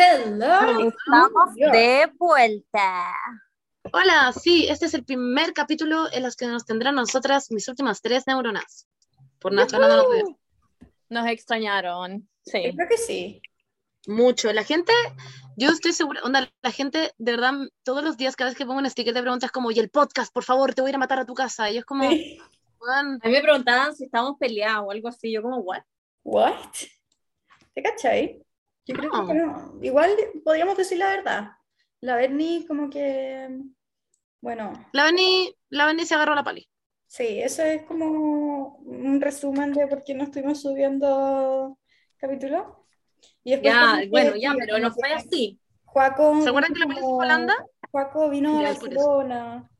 Hello. Estamos de vuelta. Hola, sí, este es el primer capítulo en los que nos tendrán nosotras mis últimas tres neuronas. Por nada, no nos veo. Nos extrañaron. Sí. Yo creo que sí. Mucho. La gente, yo estoy segura, onda, la gente, de verdad, todos los días, cada vez que pongo un sticker de preguntas como, y el podcast, por favor, te voy a ir a matar a tu casa. Y es como, Sí. "Weón, A mí me preguntaban si estábamos peleados o algo así. Yo como, what? What? ¿Te cachai? Yo creo No. que no. Igual podríamos decir la verdad. La Bernie como que, bueno, la Beni, la Beni se agarró la pali. sí, eso es como un resumen de por qué no estuvimos subiendo capítulo. Y después Ya, bueno, ya, pero no fue así. Juaco, ¿Se acuerdan que la Pali se fue Holanda? Juaco vino a Ya. Barcelona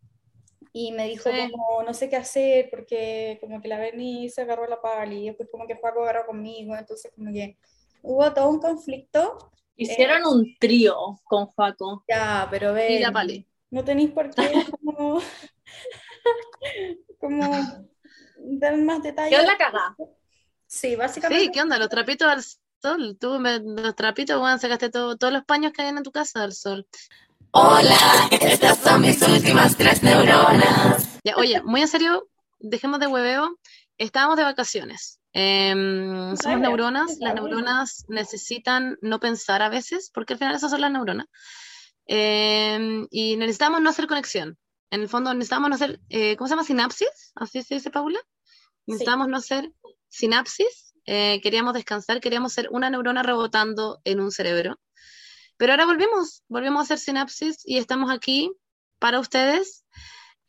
y me dijo Sí. como no sé qué hacer porque como que la Berni se agarró la pali y después como que Juaco agarró conmigo, entonces como que hubo todo un conflicto. Hicieron un trío con Juaco. Ya, pero Y la ven, pali. no tenéis por qué como, como dar más detalles. Yo la cagá. Sí, básicamente. Sí, ¿qué onda? Los trapitos al sol. Tú, me- los trapitos, weón, sacaste todo- todos los paños que hay en tu casa al sol. Hola, estas son mis últimas tres neuronas. Ya, oye, muy en serio, dejemos de hueveo. Estábamos de vacaciones. Em, somos neuronas. Las neuronas necesitan no pensar a veces, porque al final esas son las neuronas. Em, y necesitamos no hacer conexión. En el fondo necesitamos no hacer, eh, ¿cómo se llama? Sinapsis, así se dice Paula. Necesitamos no hacer sinapsis. eh, queríamos descansar, queríamos ser una neurona rebotando en un cerebro. Pero ahora volvimos, volvimos a hacer sinapsis y estamos aquí para ustedes,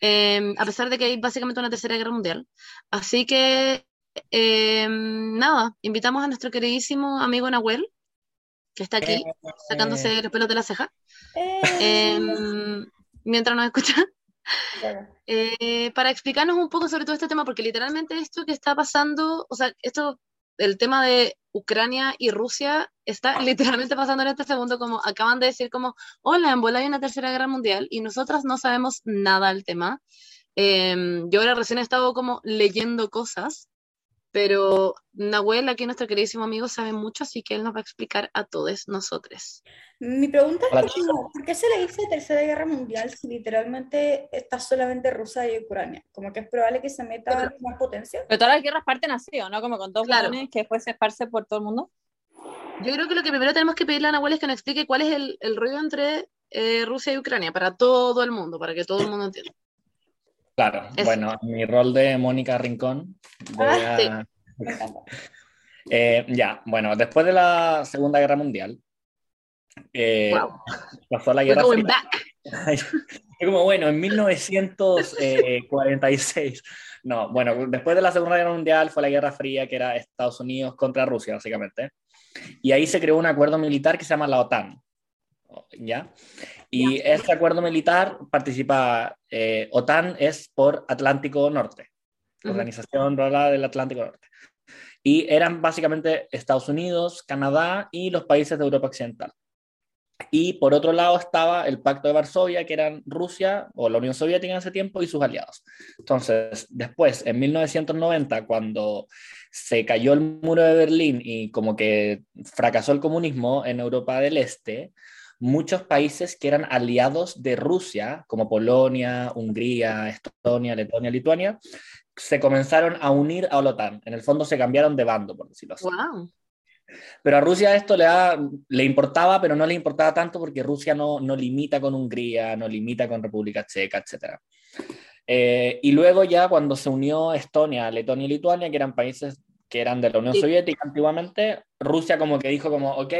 eh, a pesar de que hay básicamente una tercera guerra mundial. Así que, eh, nada, invitamos a nuestro queridísimo amigo Nahuel, que está aquí, sacándose los pelos de la ceja, Eh, eh, mientras nos escucha, eh, para explicarnos un poco sobre todo este tema, porque literalmente esto que está pasando, o sea, esto, el tema de Ucrania y Rusia está literalmente pasando en este segundo, como acaban de decir como, hola, en bola hay una tercera guerra mundial y nosotras no sabemos nada del tema. Eh, yo ahora recién he estado como leyendo cosas, pero Nahuel, aquí nuestro queridísimo amigo, sabe mucho, así que él nos va a explicar a todos nosotros. Mi pregunta Hola, es como, ¿por qué se le dice Tercera Guerra Mundial si literalmente está solamente Rusia y Ucrania? Como que es probable que se meta más potencia. Pero todas las guerras parten así, ¿o no? Como con dos Claro. que después se esparce por todo el mundo. Yo creo que lo que primero tenemos que pedirle a Nahuel es que nos explique cuál es el, el rollo entre eh, Rusia y Ucrania para todo el mundo, para que todo el mundo entienda. Claro, bueno, mi rol de Mónica Rincón. voy Ah, a- sí. Eh, ya, bueno, después de la Segunda Guerra Mundial, eh, Wow. pasó la Guerra Fría. como, bueno, en 1946. No, bueno, después de la Segunda Guerra Mundial fue la Guerra Fría, que era Estados Unidos contra Rusia, básicamente. Y ahí se creó un acuerdo militar que se llama la OTAN. ¿Ya? Y este acuerdo militar participa, eh, OTAN es por Atlántico Norte. Organización Rural del Atlántico Norte. Y eran básicamente Estados Unidos, Canadá y los países de Europa Occidental. Y por otro lado estaba el Pacto de Varsovia, que eran Rusia o la Unión Soviética en ese tiempo y sus aliados. Entonces, después, en 1990, cuando se cayó el muro de Berlín y como que fracasó el comunismo en Europa del Este, muchos países que eran aliados de Rusia, como Polonia, Hungría, Estonia, Letonia, Lituania, se comenzaron a unir a la OTAN. En el fondo se cambiaron de bando, por decirlo así. Wow. Pero a Rusia esto le, da- le importaba, pero no le importaba tanto porque Rusia no, no limita con Hungría, no limita con República Checa, etc. Eh, y luego ya cuando se unió Estonia, Letonia y Lituania, que eran países que eran de la Unión Sí. Soviética antiguamente, Rusia como que dijo como, ok,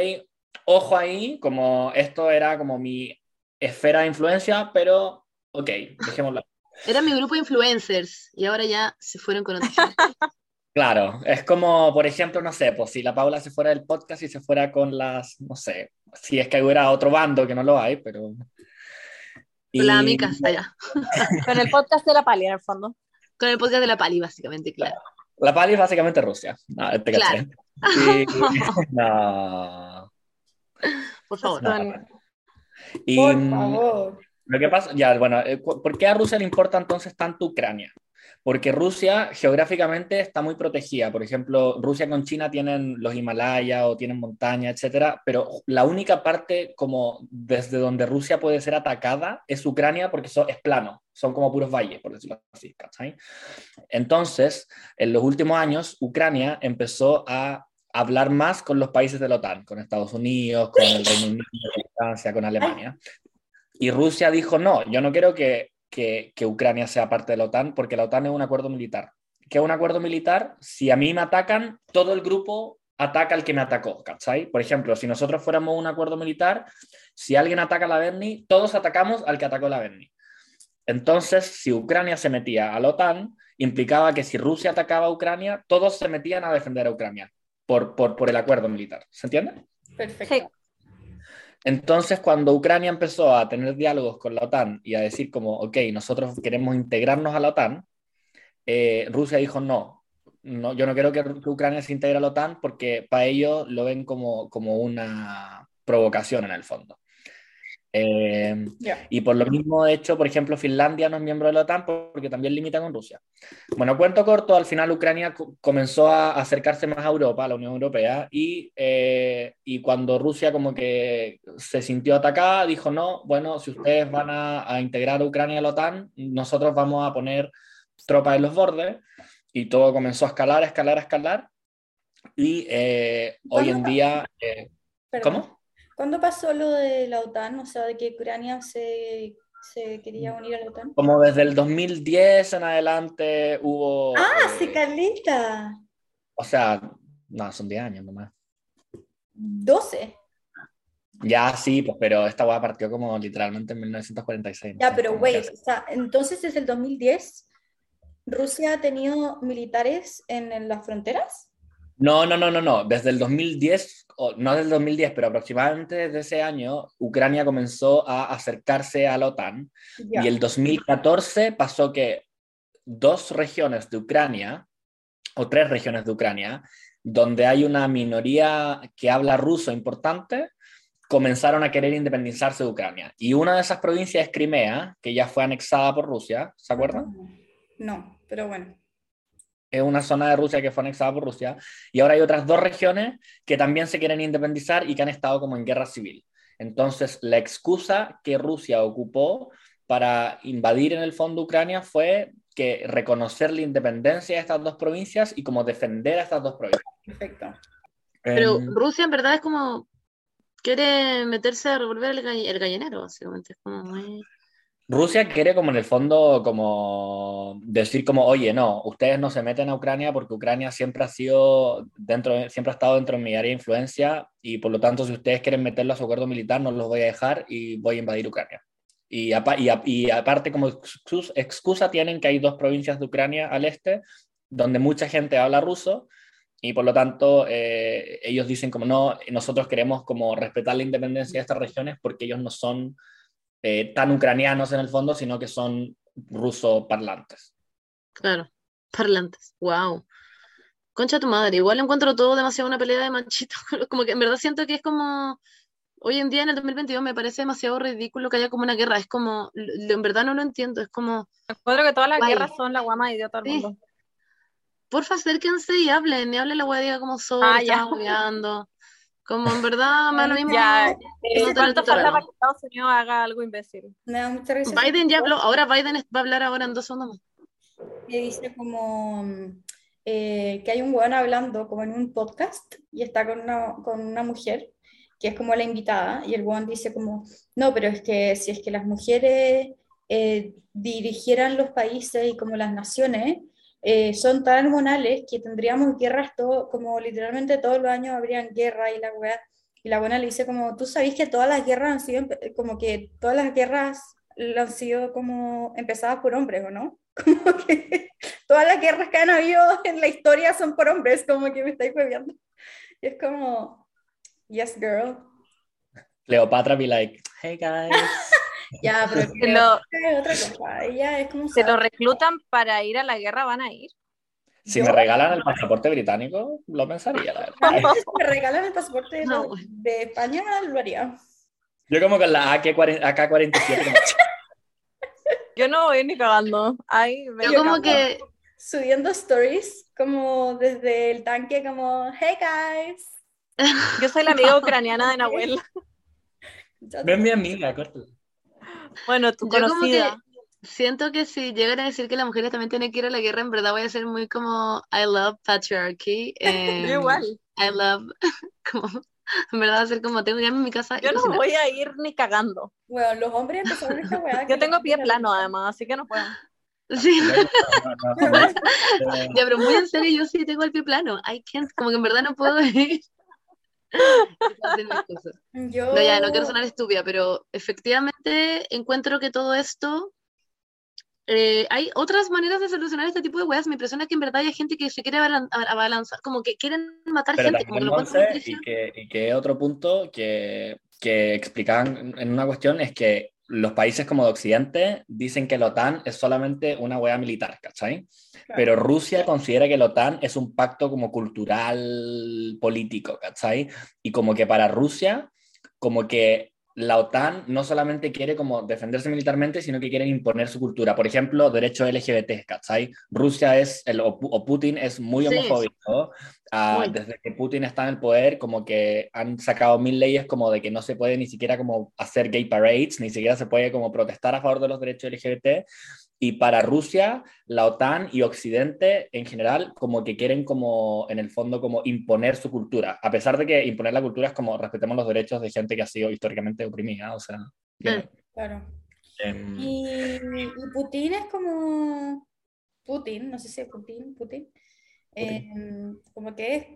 ojo ahí, como esto era como mi esfera de influencia, pero ok, dejémoslo. Era mi grupo de influencers y ahora ya se fueron con otros. Claro, es como, por ejemplo, no sé, pues si la Paula se fuera del podcast y se fuera con las, no sé, si es que hubiera otro bando, que no lo hay, pero... Con las Y- amigas allá. Con el podcast de la pali, en el fondo. Con el podcast de la Pali, básicamente, claro. La Pali es básicamente Rusia. No, te Claro. caché. Y- no. Por favor. Con- Y Por favor. lo que pasa, ya, bueno, eh, ¿por qué a Rusia le importa entonces tanto Ucrania? Porque Rusia geográficamente está muy protegida. Por ejemplo, Rusia con China tienen los Himalayas o tienen montañas, etcétera, pero la única parte como desde donde Rusia puede ser atacada es Ucrania porque eso es plano, son como puros valles, por decirlo así. ¿cachai? Entonces, en los últimos años, Ucrania empezó a hablar más con los países de la OTAN, con Estados Unidos, con el Reino Unido, con Francia, con Alemania. Y Rusia dijo, no, yo no quiero que, que, Ucrania sea parte de la OTAN porque la OTAN es un acuerdo militar. ¿Qué es un acuerdo militar? Si a mí me atacan, todo el grupo ataca al que me atacó, ¿cachai? Por ejemplo, si nosotros fuéramos un acuerdo militar, si alguien ataca a la Berni, todos atacamos al que atacó la Berni. Entonces, si Ucrania se metía a la OTAN, implicaba que si Rusia atacaba a Ucrania, todos se metían a defender a Ucrania por, por, por el acuerdo militar. ¿Se entiende? Perfecto. Sí. Entonces, cuando Ucrania empezó a tener diálogos con la OTAN y a decir como, ok, nosotros queremos integrarnos a la OTAN, eh, Rusia dijo, no, no, yo no quiero que, que Ucrania se integre a la OTAN porque para ellos lo ven como, como una provocación en el fondo. Eh, Ya. y por lo mismo, de hecho, por ejemplo, Finlandia no es miembro de la OTAN porque también limita con Rusia. Bueno, cuento corto, al final Ucrania co- comenzó a acercarse más a Europa, a la Unión Europea, y, eh, y cuando Rusia como que se sintió atacada, dijo, no, bueno, si ustedes van a, a integrar a Ucrania a la OTAN, nosotros vamos a poner tropas en los bordes, y todo comenzó a escalar, a escalar, a escalar, y eh, hoy en día... eh. ¿Cómo? ¿Cuándo pasó lo de la OTAN? O sea, de que Ucrania se, se quería unir a la OTAN. Como desde el 2010 en adelante hubo... Ah, eh, sí, Carlita. O sea, no, son 10 años nomás. 12. Ya sí, pues, pero esta hueá partió como literalmente en 1946. no Ya, sé, pero wait, o sea, entonces desde el 2010, ¿Rusia ha tenido militares en, en las fronteras? No, no, no, no, no. Desde el 2010, o no desde el 2010, pero aproximadamente desde ese año, Ucrania comenzó a acercarse a la OTAN Ya. y el 2014 pasó que dos regiones de Ucrania, o tres regiones de Ucrania, donde hay una minoría que habla ruso importante, comenzaron a querer independizarse de Ucrania. Y una de esas provincias es Crimea, que ya fue anexada por Rusia, ¿se acuerdan? No, pero bueno. Es una zona de Rusia que fue anexada por Rusia, y ahora hay otras dos regiones que también se quieren independizar y que han estado como en guerra civil. Entonces, la excusa que Rusia ocupó para invadir en el fondo Ucrania fue que reconocer la independencia de estas dos provincias y como defender a estas dos provincias. Perfecto. Pero Rusia en verdad es como quiere meterse a revolver el, gall- el gallinero, básicamente. Es como muy- Rusia quiere como en el fondo como decir como, oye, no, ustedes no se meten a Ucrania porque Ucrania siempre ha sido dentro, siempre ha estado dentro de mi área de influencia y por lo tanto si ustedes quieren meterlo a su acuerdo militar no los voy a dejar y voy a invadir Ucrania. Y, y y aparte como excusa, excusa tienen que hay dos provincias de Ucrania al este donde mucha gente habla ruso y por lo tanto eh, ellos dicen como no, nosotros queremos como respetar la independencia de estas regiones porque ellos no son eh, tan ucranianos en el fondo, sino que son ruso parlantes. Claro, parlantes. Wow. Concha tu madre, igual encuentro todo demasiado una pelea de machitos. Como que en verdad siento que es como. Hoy en día, en el 2022, me parece demasiado ridículo que haya como una guerra. Es como. En verdad no lo entiendo. Es como. Encuentro que todas las Guay. guerras son la guama idiota del Sí. mundo. Porfa, acérquense y hablen. Y hablen la wea, diga como soy, Ah, ya. estamos. Como en verdad, lo mismo. Ya, no eh, ¿Cuánto falta para que Estados Unidos haga algo imbécil? Me da mucha risa. Biden ya habló. Ahora Biden va a hablar ahora en dos segundos más. que dice como eh, que hay un weón hablando como en un podcast y está con una, con una mujer que es como la invitada y el weón dice como, no, pero es que si es que las mujeres eh, dirigieran los países y como las naciones eh, son tan hormonales que tendríamos guerras todo, como literalmente todos los años habrían guerra y la weá. Y la buena le dice como, tú sabes que todas las guerras han sido, como que todas las guerras han sido como empezadas por hombres, ¿o no? Como que todas las guerras que han habido en la historia son por hombres, como que me estáis bebiendo. Y es como, yes, girl. Cleopatra be like, hey guys. Ya, pero Se lo, es otra cosa. Ella es como... se lo reclutan para ir a la guerra, van a ir. Si Yo- me regalan el pasaporte británico, lo pensaría, la verdad. Si me regalan el pasaporte de, No, güey. de España, lo haría. Yo como con la AK-47, como, Yo no voy ni cagando. Ay, me Yo como cago. que, Subiendo stories como desde el tanque, como, hey guys. Yo soy la amiga ucraniana de Nahuel. Ven mi amiga, córtala. Bueno, tu yo como que conocida. siento que si llegan a decir que las mujeres también tienen que ir a la guerra, en verdad voy a ser muy como I love patriarchy. em, Yo igual. I love, como, en verdad va a ser como tengo que irme a mi casa Yo no cocinar. voy a ir ni cagando. Bueno, los hombres empezaron esta weá. que Yo tengo pie plano además, así que no puedo. Sí, ya, pero muy en serio, yo sí tengo el pie plano. I can't, como que en verdad no puedo ir. Cosas. Yo... No, ya, no quiero sonar estúpida, pero efectivamente encuentro que todo esto. eh, hay otras maneras de solucionar este tipo de weas. Me impresiona que en verdad hay gente que se quiere abalan- abalanzar, como que quieren matar Pero gente, como que lo y que, y que otro punto que, que explicaban en una cuestión es que los países como de Occidente dicen que la OTAN es solamente una hueá militar, ¿cachai? Claro. Pero Rusia considera que la OTAN es un pacto como cultural, político, ¿cachai? Y como que para Rusia, como que la OTAN no solamente quiere como defenderse militarmente, sino que quieren imponer su cultura. Por ejemplo, derechos LGBT, ¿cachai? Rusia es, el, o, Pu- o Putin es muy Sí. Ah, desde que Putin está en el poder, como que han sacado mil leyes como de que no se puede ni siquiera como hacer gay parades, ni siquiera se puede como protestar a favor de los derechos LGBT. Y para Rusia, la OTAN y Occidente en general como que quieren como en el fondo como imponer su cultura, a pesar de que imponer la cultura es como respetemos los derechos de gente que ha sido históricamente oprimida, o sea, bien. Claro. Em, Y, y Putin es como. Putin, no sé si es Putin, Putin. Eh, como que es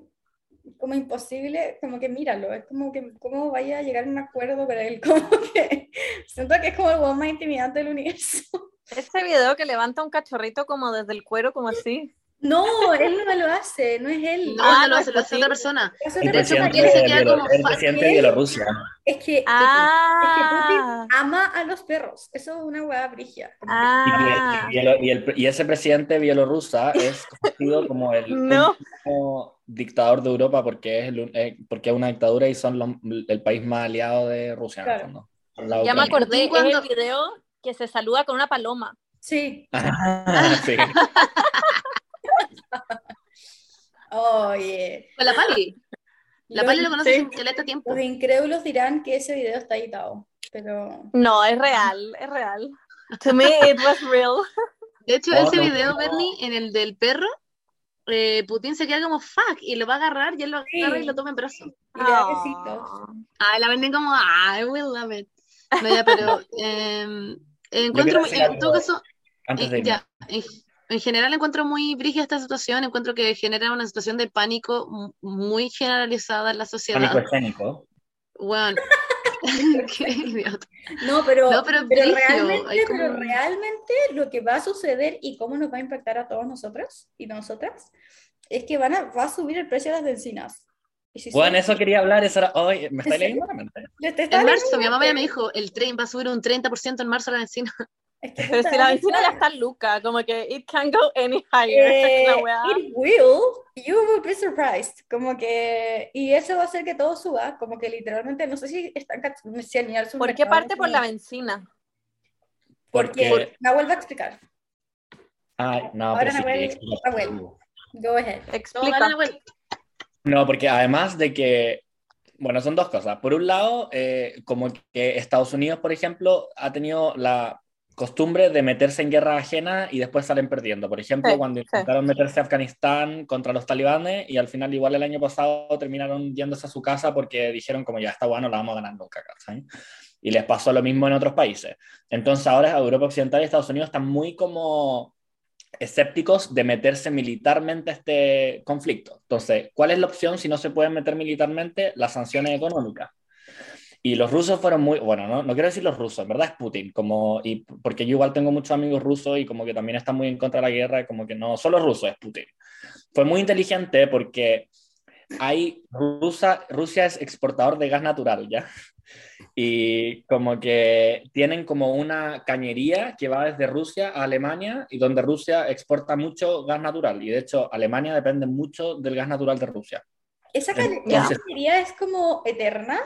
como imposible, como que míralo, es como que cómo vaya a llegar a un acuerdo con él, como que siento que es como el weón más intimidante del universo. Ese video que levanta un cachorrito como desde el cuero, como así. No, él no lo hace, no es él. No, Ah, no lo no hace, es lo hace otra persona. Pasa presidente, Putin se queda como el presidente de. Bielorrusia. Es que, es Ah, que Putin ama a los perros, eso es una hueá brigia. ah. y el- y el- y ese presidente bielorrusa es conocido como el No. último dictador de Europa porque es, el un- eh, porque es una dictadura y son los- el país más aliado de Rusia. en el Claro. lado Ya me acordé, Cuando- es el video que se saluda con una paloma. Sí, Ah, sí. oye. Con la Pali. La Los- Pali lo conoce hace caleta tiempo. Los incrédulos dirán que ese video está editado, pero No, es real, es real. To me it was real. De hecho, Oh, ese no, video, no. Bernie, en el del perro, eh, Putin se queda como fuck y lo va a agarrar y él lo agarra Sí. y lo toma en brazos. y le da besitos. Ah, la venden como, ah, I will love it. No, ya, pero eh, encuentro, decir en todo caso, Antes eh, ya, en, en general encuentro muy brígida esta situación, encuentro que genera una situación de pánico mu- muy generalizada en la sociedad. Pánico escénico. Bueno, qué idiota. No, pero, No, pero pero realmente, como- pero realmente lo que va a suceder y cómo nos va a impactar a todos nosotros y nosotras es que van a, va a subir el precio de las bencinas. Si Bueno, sube- eso quería hablar, eso era, ay, me está leyendo la mente. En marzo, leyendo mi mamá ya me dijo, el tren va a subir un 30% en marzo la benzina. Es que, Pero si la vecina ya está loca, como que it can go any higher. Eh, it will, you will be surprised. Como que, y eso va a hacer que todo suba, como que literalmente, no sé si están si al nivel ¿Por qué parte por la benzina? Porque Porque, la vuelvo a explicar. ay, no, Ahora pero sí, Nahuel, explica Nahuel. tú. Go ahead. No, Explica. No, porque además de que, bueno, son dos cosas. Por un lado, eh, como que Estados Unidos, por ejemplo, ha tenido la costumbre de meterse en guerra ajena y después salen perdiendo. Por ejemplo, Sí, cuando sí. intentaron meterse a Afganistán contra los talibanes y al final igual el año pasado terminaron yéndose a su casa porque dijeron como ya está bueno, la vamos a ganar nunca. Y les pasó lo mismo en otros países. Entonces ahora Europa Occidental y Estados Unidos están muy como escépticos de meterse militarmente a este conflicto. Entonces, ¿cuál es la opción si no se pueden meter militarmente? Las sanciones económicas. Y los rusos fueron muy, bueno, no, no quiero decir los rusos, en verdad es Putin, como, y porque yo igual tengo muchos amigos rusos y como que también están muy en contra de la guerra, como que no solo rusos, es Putin. Fue muy inteligente porque hay, Rusia, Rusia es exportador de gas natural, ¿ya? Y como que tienen como una cañería que va desde Rusia a Alemania y donde Rusia exporta mucho gas natural. Y de hecho, Alemania depende mucho del gas natural de Rusia. Esa cañería es como eterna.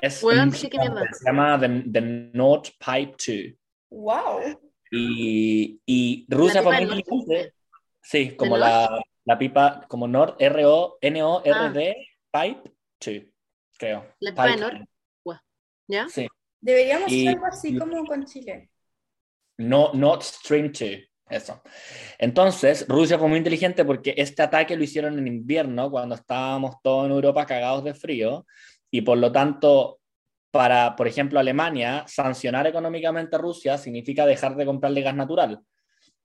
Es un sí, qué mierda. se llama The, The Nord Pipe 2. Wow. Y, y Rusia inteligente. Sí, como ¿Del la, la pipa, como Nord, R-O-N-O-R-D, Pipe 2, creo. La pipa de Pipe. Nord. ¿Ya? Sí. Deberíamos Y- hacer algo así como con Chile. No, Nord Stream 2, eso. Entonces, Rusia fue muy inteligente porque este ataque lo hicieron en invierno, cuando estábamos todos en Europa cagados de frío, y por lo tanto, para, por ejemplo, Alemania, sancionar económicamente a Rusia significa dejar de comprarle gas natural.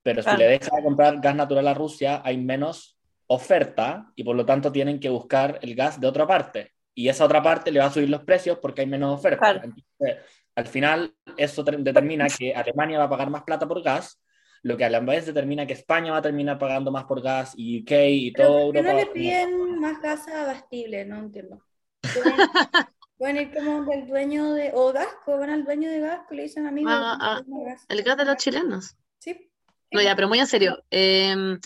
Pero si Claro. le deja de comprar gas natural a Rusia, hay menos oferta y por lo tanto tienen que buscar el gas de otra parte. Y esa otra parte le va a subir los precios porque hay menos oferta. Claro. Entonces, al final, eso ter- determina que Alemania va a pagar más plata por gas, lo que a la vez determina que España va a terminar pagando más por gas y UK y todo ¿por qué Europa. no le piden más gas abastible? No entiendo. Pueden, pueden ir como del dueño de... O Gasco, van al dueño de Gasco, le dicen amigo. Ah, ah, tengo gas". El gas de los chilenos. Sí. No, ya, pero muy en serio. eh,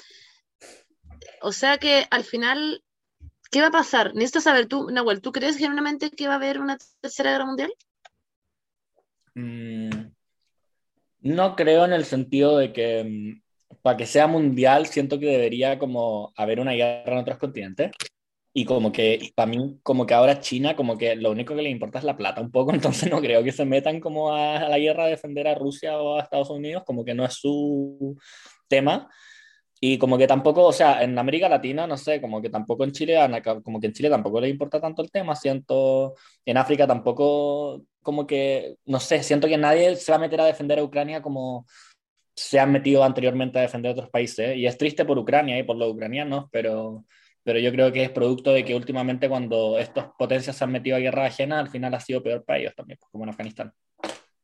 o sea que al final, ¿qué va a pasar? Necesito saber tú, Nahuel, ¿tú crees genuinamente que va a haber una tercera guerra mundial? Mm, no creo en el sentido de que mm, para que sea mundial siento que debería como haber una guerra en otros continentes y como que para mí como que ahora China como que lo único que le importa es la plata un poco entonces no creo que se metan como a, la guerra a defender a Rusia o a Estados Unidos como que no es su tema. Y como que tampoco, o sea, en América Latina, no sé, como que tampoco en Chile, como que en Chile tampoco les importa tanto el tema, siento, en África tampoco, como que, no sé, siento que nadie se va a meter a defender a Ucrania como se han metido anteriormente a defender a otros países, y es triste por Ucrania y por los ucranianos, pero, pero yo creo que es producto de que últimamente cuando estas potencias se han metido a guerra ajena, al final ha sido peor para ellos también, pues, como en Afganistán.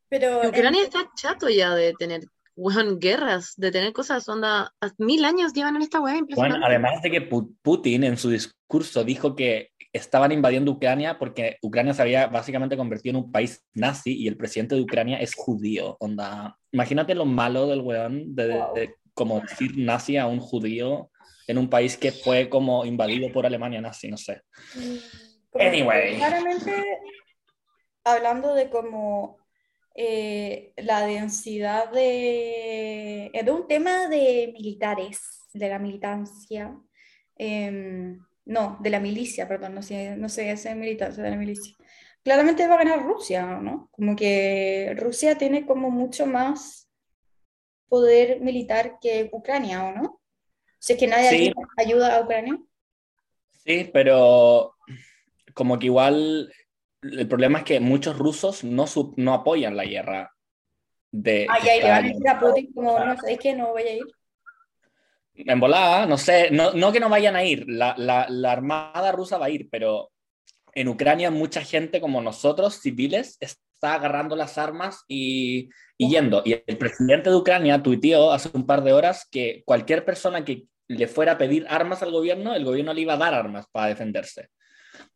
Pero en- Ucrania está chato ya de tener, weón, guerras, de tener cosas, onda, mil años llevan en esta weá, Bueno, además de que Pu- Putin en su discurso dijo que estaban invadiendo Ucrania porque Ucrania se había básicamente convertido en un país nazi y el presidente de Ucrania es judío. Onda, imagínate lo malo del weón de, de- de como decir nazi a un judío en un país que fue como invadido por Alemania nazi, no sé. Mm, como que Anyway. Claramente, hablando de como eh, la densidad de, de un tema de militares, de la militancia, em, no, de la milicia, perdón, no sé, no sé, esa militancia de la milicia. Claramente va a ganar Rusia, ¿no? Como que Rusia tiene como mucho más poder militar que Ucrania, ¿o no? Si es que nadie Sí. ayuda, ayuda a Ucrania. Sí, pero como que igual el problema es que muchos rusos no, sub- no apoyan la guerra de Ay, ay, le van a decir a Putin como, no sé, que no voy a ir. En volada, no sé, no, no que no vayan a ir, la, la, la armada rusa va a ir, pero en Ucrania mucha gente como nosotros, civiles, está agarrando las armas y, y yendo. Y el presidente de Ucrania tuiteó hace un par de horas que cualquier persona que le fuera a pedir armas al gobierno, el gobierno le iba a dar armas para defenderse.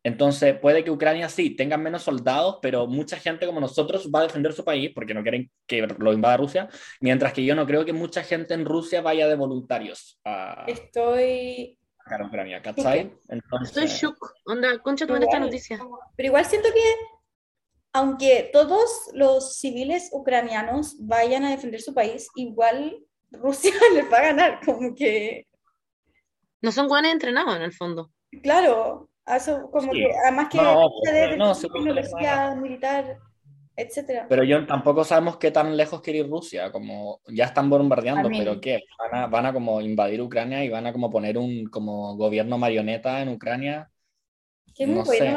Entonces, puede que Ucrania sí tenga menos soldados, pero mucha gente como nosotros va a defender su país porque no quieren que lo invada Rusia, mientras que yo no creo que mucha gente en Rusia vaya de voluntarios a Estoy... a Ucrania, ¿cachai? Entonces, Estoy shook, onda, concha tu esta noticia. Pero igual siento que, aunque todos los civiles ucranianos vayan a defender su país, igual Rusia les va a ganar, como que, No son guanes entrenados en el fondo. claro, eso como Sí. que, además que No, debe no, tecnología militar, etcétera. Pero yo tampoco sabemos qué tan lejos quiere ir Rusia, como ya están bombardeando, pero ¿qué? ¿Van a, van a como invadir Ucrania y van a como poner un como gobierno marioneta en Ucrania? Muy no sé.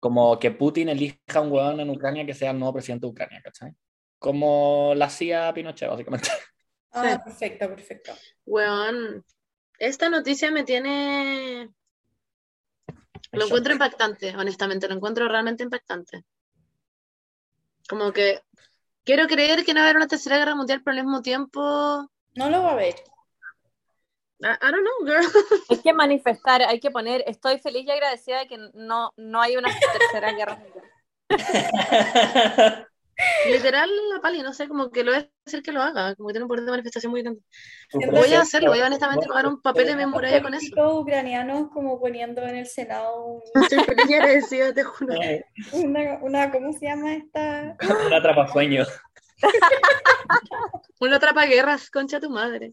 Como que Putin elija un huevón en Ucrania que sea el nuevo presidente de Ucrania, ¿cachai? Como la hacía Pinochet, básicamente. Ah, perfecto, perfecto. Weón, esta noticia me tiene... Lo Eso. encuentro impactante, honestamente, lo encuentro realmente impactante. Como que quiero creer que no va a haber una tercera guerra mundial, pero al mismo tiempo... No lo va a ver. I, I don't know, girl. Hay que manifestar, hay que poner, estoy feliz y agradecida de que no, no hay una tercera guerra mundial. Literal, la pali, no sé, como que lo voy a hacer que lo haga, como que tiene un poder de manifestación muy grande. Entonces, Voy a hacerlo, voy a honestamente pagar un papel de muralla con eso. Ucranianos como poniendo en el Senado Estoy feliz y agradecida, te juro. una, una, ¿cómo se llama esta? Un atrapasueño. Una atrapa guerras, concha tu madre.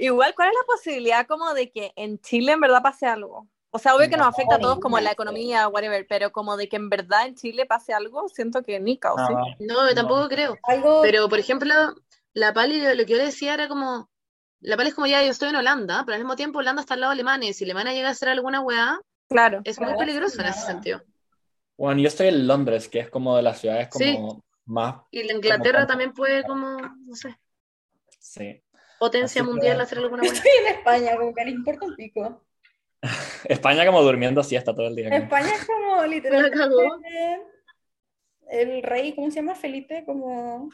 Igual, ¿cuál es la posibilidad como de que en Chile en verdad pase algo? O sea, obvio que nos No, afecta a todos como la economía, whatever, pero como de que en verdad en Chile pase algo, siento que ni caos, ¿sí? No, No, yo tampoco creo. Algo, Pero, por ejemplo, la Pali, lo que yo le decía era como, la Pali es como, ya, yo estoy en Holanda, pero al mismo tiempo Holanda está al lado de Alemania, y si Alemania llega a hacer alguna weá, Claro. es muy peligroso en ese sentido. Bueno, yo estoy en Londres, que es como de las ciudades Sí. como más, Y la Inglaterra Como- también puede como, no sé, sí. potencia Así que- mundial hacer alguna weá. estoy en España, como que le importa un pico. España como durmiendo siesta todo el día. España es como literalmente el rey, ¿cómo se llama? Felipe, como...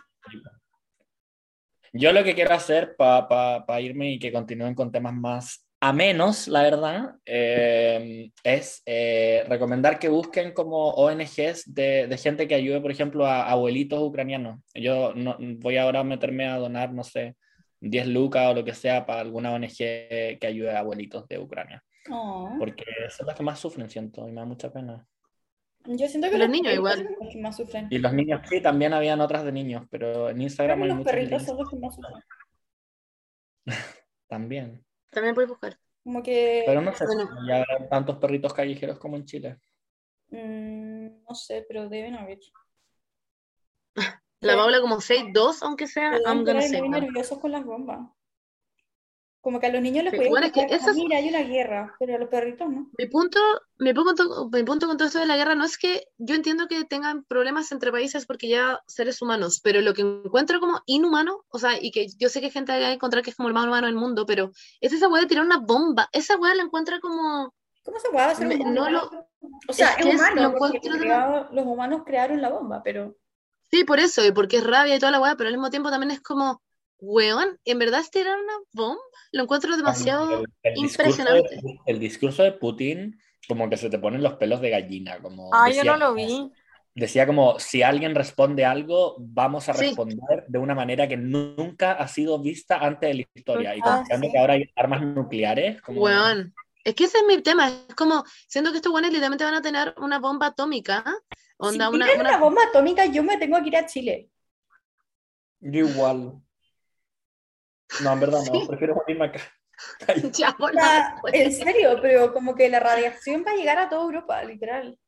Yo lo que quiero hacer para irme y que continúen con temas más a menos, la verdad, eh, es eh, recomendar que busquen como ONGs de, de gente que ayude, por ejemplo, a abuelitos ucranianos. Yo no, voy ahora a meterme a donar, no sé, 10 lucas o lo que sea para alguna ONG que ayude a abuelitos de Ucrania, Oh. porque son los que más sufren, siento, y me da mucha pena. Yo siento que Los niños igual. son los que más sufren. Y los niños, sí, también habían otras de niños, pero en Instagram hay los perritos son los que más sufren. también. También puedes buscar. Como que... Pero no sé Bueno. si habrá tantos perritos callejeros como en Chile. mm, no sé, pero deben haber. La. Paula como 6'2", aunque sea, I'm gonna nerviosos con las bombas. Como que a los niños les puede bueno, es que esas- mira, hay una guerra, pero a los perritos no. Mi punto, mi punto, mi punto con todo esto de la guerra no es que yo entiendo que tengan problemas entre países porque ya seres humanos, pero lo que encuentro como inhumano, o sea, y que yo sé que hay gente que va a encontrar que es como el más humano del mundo, pero es esa weá de tirar una bomba. Esa weá la encuentra como. ¿Cómo se puede hacer un no lo- O sea, es humano, lo porque encuentro de- creado- los humanos crearon la bomba, pero Sí, por eso, y porque es rabia y toda la weá, pero al mismo tiempo también es como, weón, ¿en verdad es tirar una bomba? Lo encuentro demasiado. El- el discurso impresionante. de- el discurso de Putin, como que se te ponen los pelos de gallina. Como Ah, yo decía, no lo vi. Decía como, si alguien responde algo, vamos a Sí. responder de una manera que nunca ha sido vista antes de la historia. Y Ah, considerando sí. que ahora hay armas nucleares, como... Weón. Es que ese es mi tema, es como, siendo que estos weones literalmente van a tener una bomba atómica, onda, si una, una- una bomba atómica, yo me tengo que ir a Chile. Yo igual. No, en verdad no, prefiero morirme acá. Ya, O hola, sea, en serio, pero como que la radiación va a llegar a toda Europa, literal.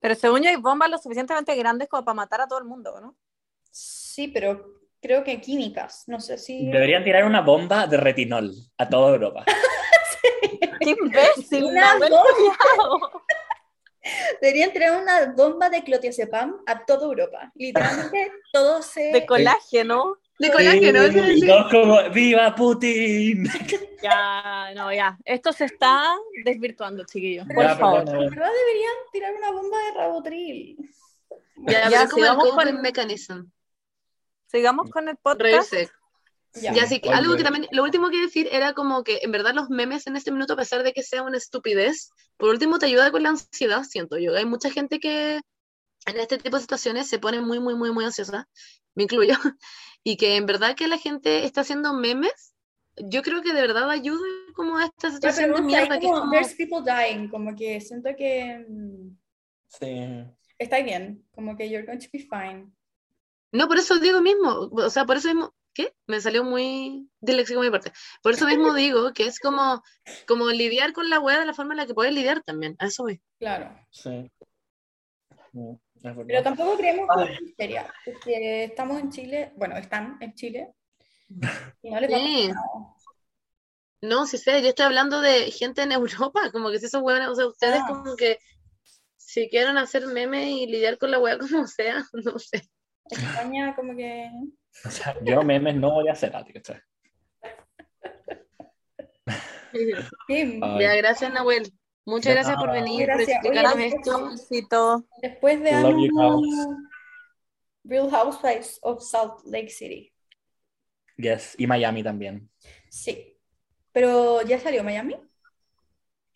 Pero según yo hay bombas lo suficientemente grandes como para matar a todo el mundo, ¿no? Sí, pero creo que químicas, no sé si... Deberían tirar una bomba de retinol a toda Europa. ¡Qué imbécil! Una bomba. Deberían tirar una bomba de clotiocepam a toda Europa. Literalmente todo se... De colágeno. Y sí. todos como, ¡Viva Putin! Ya, no, ya. Esto se está desvirtuando, chiquillos. Por Ya, favor. verdad deberían tirar una bomba de rabotril. Ya, Ya, pero como el sigamos con- mechanism. Sigamos con el podcast. Reírse. Ya. Ya, sí, que algo que también, lo último que decir era como que en verdad los memes en este minuto, a pesar de que sea una estupidez, por último te ayuda con la ansiedad, siento yo. Hay mucha gente que en este tipo de situaciones se pone muy, muy, muy, muy ansiosa, me incluyo, y que en verdad que la gente está haciendo memes, yo creo que de verdad ayuda como a esta situación pero de mierda que es como, como... there's people dying, como que siento que mm, Sí. estáis bien, como que you're going to be fine. No, por eso digo mismo, o sea, por eso mismo, ¿qué? Me salió muy disléxico mi parte. Por eso mismo digo que es como, como lidiar con la wea de la forma en la que puedes lidiar también, a eso voy. Claro. Sí. Verdad. Pero tampoco creemos que es histeria, porque estamos en Chile, bueno, están en Chile, y no les va Sí. No, si sé, yo estoy hablando de gente en Europa, como que si esos hueones, o sea, ustedes Ah. como que si quieren hacer memes y lidiar con la wea como sea, no sé. España como que... O sea, yo memes no voy a hacer, a ti, ¿cachai? Sí, gracias, Nahuel. Muchas De gracias por venir, por Gracias. explicarnos Oye, esto. Besito. Después Love you, veamos Real Housewives of Salt Lake City. Yes, y Miami también. Sí. Pero ya salió Miami.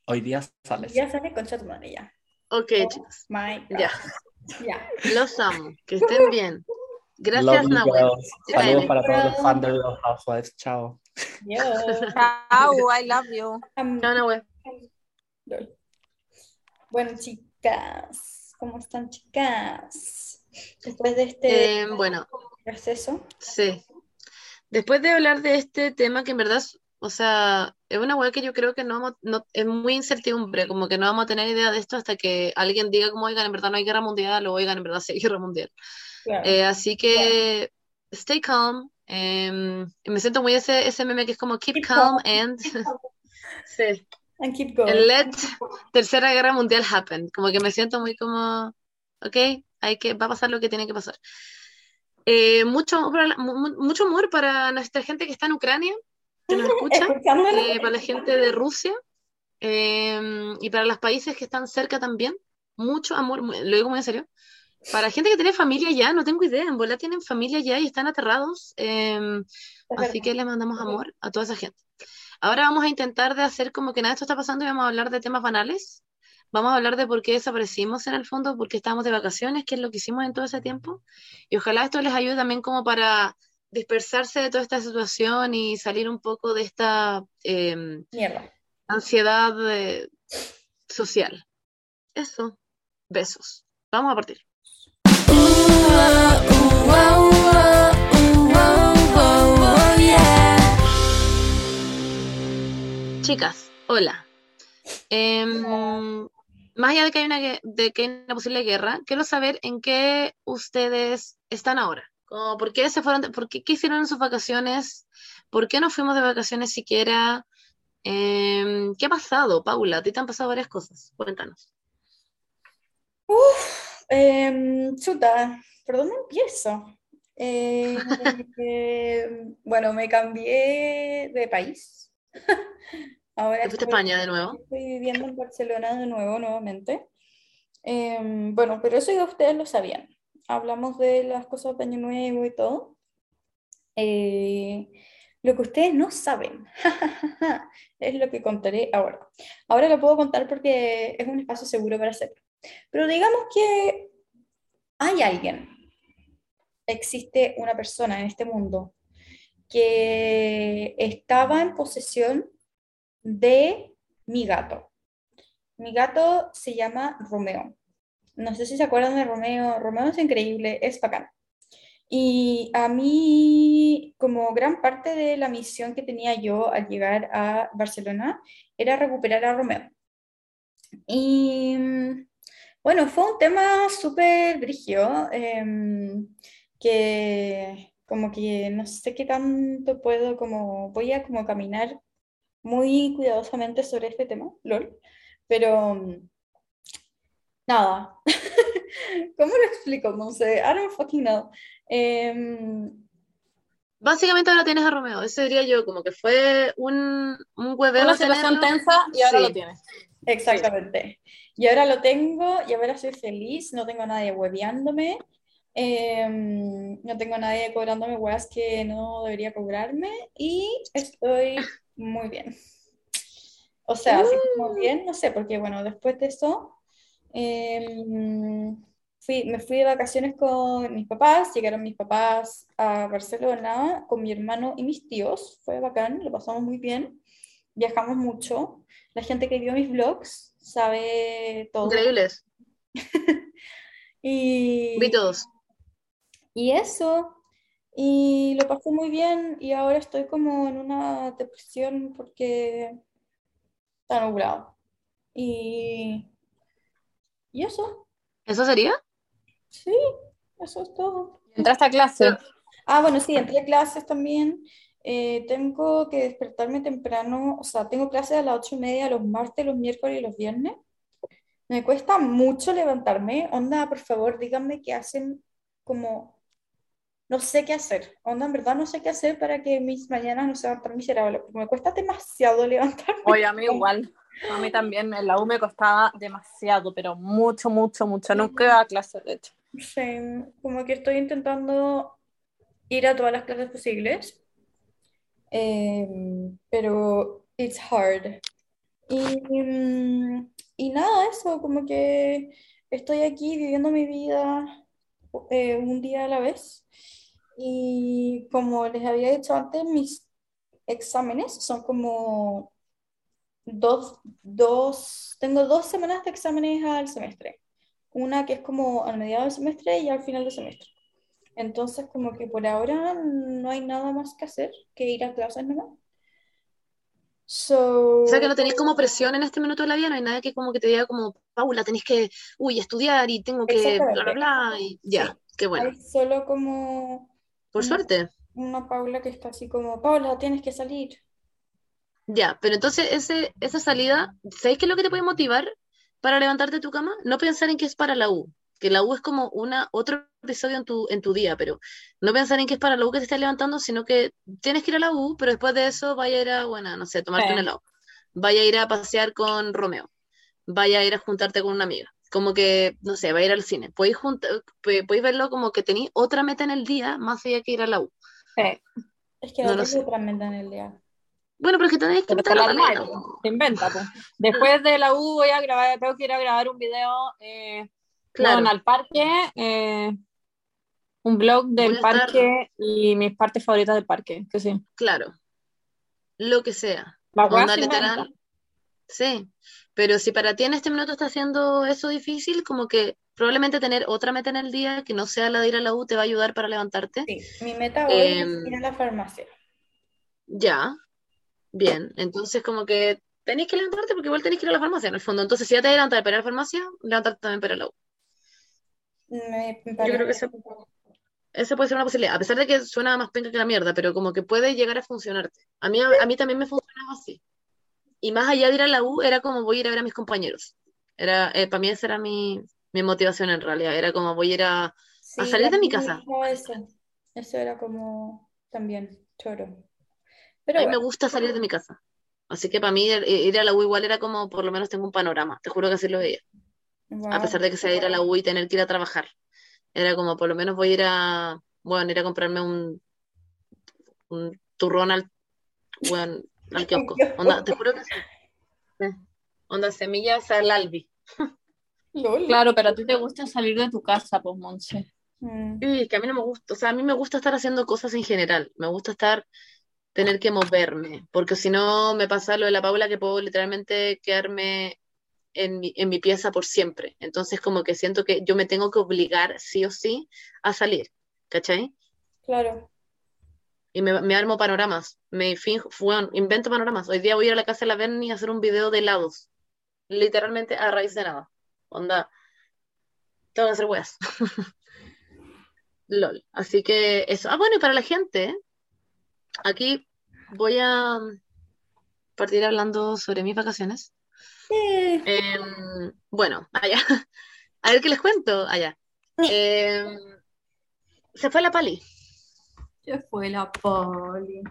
Hoy día sales. Ya sale Concha tu madre ya. Ok, chicos, My God. ya. Ya. Los amo. Que estén bien. Gracias, Love you, Nahuel. girls. Saludos para todos los fans de Real Housewives. Chao. Yo. Chao, I love you. Chao, Nahuel. Lol. Bueno, chicas, ¿cómo están, chicas? Después de este Eh, bueno, proceso. sí. Después de hablar de este tema que en verdad, o sea, es una weá que yo creo que no, no es muy incertidumbre, como que no vamos a tener idea de esto hasta que alguien diga como, oigan, en verdad no hay guerra mundial o oigan, en verdad sí hay guerra mundial. Claro. Eh, así que stay calm. em, me siento muy ese, ese meme que es como keep Keep calm calm. and sí, And keep going. and let Tercera Guerra Mundial happen. Como que me siento muy como, ok, hay que, va a pasar lo que tiene que pasar. Eh, mucho, mucho amor para nuestra gente que está en Ucrania, que nos escucha, eh, para la gente de Rusia em, y para los países que están cerca también. Mucho amor, lo digo muy en serio. Para gente que tiene familia ya, no tengo idea, en bola tienen familia ya y están aterrados. em, Así que le mandamos amor a toda esa gente. Ahora vamos a intentar de hacer como que nada de esto está pasando y vamos a hablar de temas banales. Vamos a hablar de por qué desaparecimos en el fondo, por qué estábamos de vacaciones, qué es lo que hicimos en todo ese tiempo. Y ojalá esto les ayude también como para dispersarse de toda esta situación y salir un poco de esta em, Mierda. ansiedad eh, social. Eso. Besos. Vamos a partir. Chicas, hola. Em, más allá de que hay una, de que hay una posible guerra, quiero saber en qué ustedes están ahora. Como, ¿por qué se fueron, de- por qué, qué hicieron en sus vacaciones? ¿Por qué no fuimos de vacaciones siquiera? Em, ¿qué ha pasado, Paula? A ti te han pasado varias cosas. Cuéntanos. Em, chuta, ¿por dónde empiezo? Eh, bueno, me cambié de país. Ahora ¿Te fuiste a estoy, España de nuevo? estoy viviendo en Barcelona de nuevo, nuevamente. Em, bueno, pero eso ya ustedes lo sabían. Hablamos de las cosas de Año Nuevo y todo. Eh, lo que ustedes no saben es lo que contaré ahora. Ahora lo puedo contar porque es un espacio seguro para hacerlo. Pero digamos que hay alguien, existe una persona en este mundo que estaba en posesión de mi gato. Mi gato se llama Romeo. No sé si se acuerdan de Romeo. Romeo es increíble, es bacán. Y a mí, como gran parte de la misión que tenía yo al llegar a Barcelona, era recuperar a Romeo. Y mm, bueno, fue un tema súper brigio, em, que como que no sé qué tanto puedo, como voy a como caminar muy cuidadosamente sobre este tema, LOL, pero mm, nada, ¿cómo lo explico? No sé, I don't fucking know. Em, Básicamente ahora tienes a Romeo. Ese diría yo, como que fue un, un hueveo Una situación tensa y ahora Sí. lo tienes. Exactamente. Y ahora lo tengo y ahora soy feliz, no tengo a nadie hueveándome, em, no tengo a nadie cobrándome weas que no debería cobrarme y estoy muy bien. O sea, así como bien, no sé, porque bueno, después de eso em, fui, me fui de vacaciones con mis papás, llegaron mis papás a Barcelona con mi hermano y mis tíos, fue bacán, lo pasamos muy bien, viajamos mucho. La gente que vio mis vlogs sabe todo. Increíbles. Y, Vi todos. Y eso, y lo pasé muy bien y ahora estoy como en una depresión porque está nublado. Y, y eso, ¿Eso sería? sí, eso es todo. Entraste a clase. Ah, bueno, sí, entré a clases también. Eh, tengo que despertarme temprano, o sea, tengo clases a las ocho y media los martes, los miércoles y los viernes. Me cuesta mucho levantarme. Onda, por favor, díganme qué hacen como... No sé qué hacer. Onda, en verdad no sé qué hacer para que mis mañanas no sean tan miserables, porque me cuesta demasiado levantarme. Oye, a mí igual. A mí también en la U me costaba demasiado, pero mucho, mucho, mucho. Nunca iba a clase, de hecho. Sí, como que estoy intentando ir a todas las clases posibles, Em, pero it's hard. Y, y nada, eso, como que estoy aquí viviendo mi vida eh, un día a la vez. Y como les había dicho antes, mis exámenes son como dos, dos, tengo dos semanas de exámenes al semestre. una que es como al mediado del semestre y al final del semestre. Entonces, como que por ahora no hay nada más que hacer que ir a clases nomás. So, O sea que no tenéis como presión en este minuto de la vida, no hay nada que como que te diga como, Paula, tenéis que, uy, estudiar y tengo que, bla, bla, bla, y ya, Sí. qué bueno. hay solo como Por suerte. una Paula que está así como, Paula, tienes que salir. Ya, pero entonces ese, esa salida, ¿sabéis qué es lo que te puede motivar para levantarte de tu cama? No pensar en que es para la U, que la U es como una, otro episodio en tu, en tu día, pero no pensar en que es para la U que te estás levantando, sino que tienes que ir a la U, pero después de eso vaya a ir a, bueno, no sé, tomarte Sí. un helado, vaya a ir a pasear con Romeo, vaya a ir a juntarte con una amiga, como que, no sé, vaya a ir al cine, podéis, podéis verlo como que tenéis otra meta en el día más allá que ir a la U. Sí. Es que No lo sé. otra meta en el día. Bueno, pero es que tenéis que te meterlo la po. Se inventa, po. Después de la U voy a grabar, tengo que ir a grabar un video eh, Claro. al parque, eh, un blog del estar- parque y mis partes favoritas del parque, que sí. Claro, lo que sea. La Onda literal. Sí, pero si para ti en este minuto está haciendo eso difícil, como que probablemente tener otra meta en el día que no sea la de ir a la U te va a ayudar para levantarte. Sí, mi meta hoy Em, es ir a la farmacia. Ya, bien. Entonces como que tenéis que levantarte porque igual tenéis que ir a la farmacia en el fondo. Entonces si ya te levantas para ir a la farmacia, levantarte también para ir a la U. Me, Yo creo que esa, esa puede ser una posibilidad, a pesar de que suena más penca que la mierda, pero como que puede llegar a funcionarte. A mí, a mí también me funcionaba así. Y más allá de ir a la U, era como voy a ir a ver a mis compañeros. Era, eh, para mí esa era mi, mi motivación en realidad. Era como voy a ir a, Sí, salir de a mi mí me casa. Eso. Eso era como también choro. a Pero mí me bueno, gusta salir de mi casa. Así que para mí ir, ir a la U igual era como por lo menos tengo un panorama. Te juro que así lo veía. A wow. pesar de que sea ir a la U y tener que ir a trabajar. Era como por lo menos voy a ir a, bueno, ir a comprarme un, un turrón al, bueno, al kiosco. Onda, te juro que sí. Sí. Onda semillas al albi. Lol. Claro, pero a ti te gusta salir de tu casa, pues, Monse. Mm, Y que a mí no me gusta, o sea, a mí me gusta estar haciendo cosas en general. Me gusta estar, tener que moverme, porque si no me pasa lo de la Paula que puedo literalmente quedarme en mi, en mi pieza por siempre. Entonces como que siento que yo me tengo que obligar sí o sí a salir, ¿cachai? claro. Y me, me armo panoramas, me finjo, bueno, invento panoramas. Hoy día voy a ir a la casa de la Berni a hacer un video de helados, literalmente a raíz de nada. Onda, tengo que hacer weas. LOL. Así que eso. Ah, bueno, y para la gente, aquí voy a partir hablando sobre mis vacaciones. Eh, Em, bueno, allá. A ver qué les cuento allá. Em, se fue la Pali. ¿Qué fue la poli?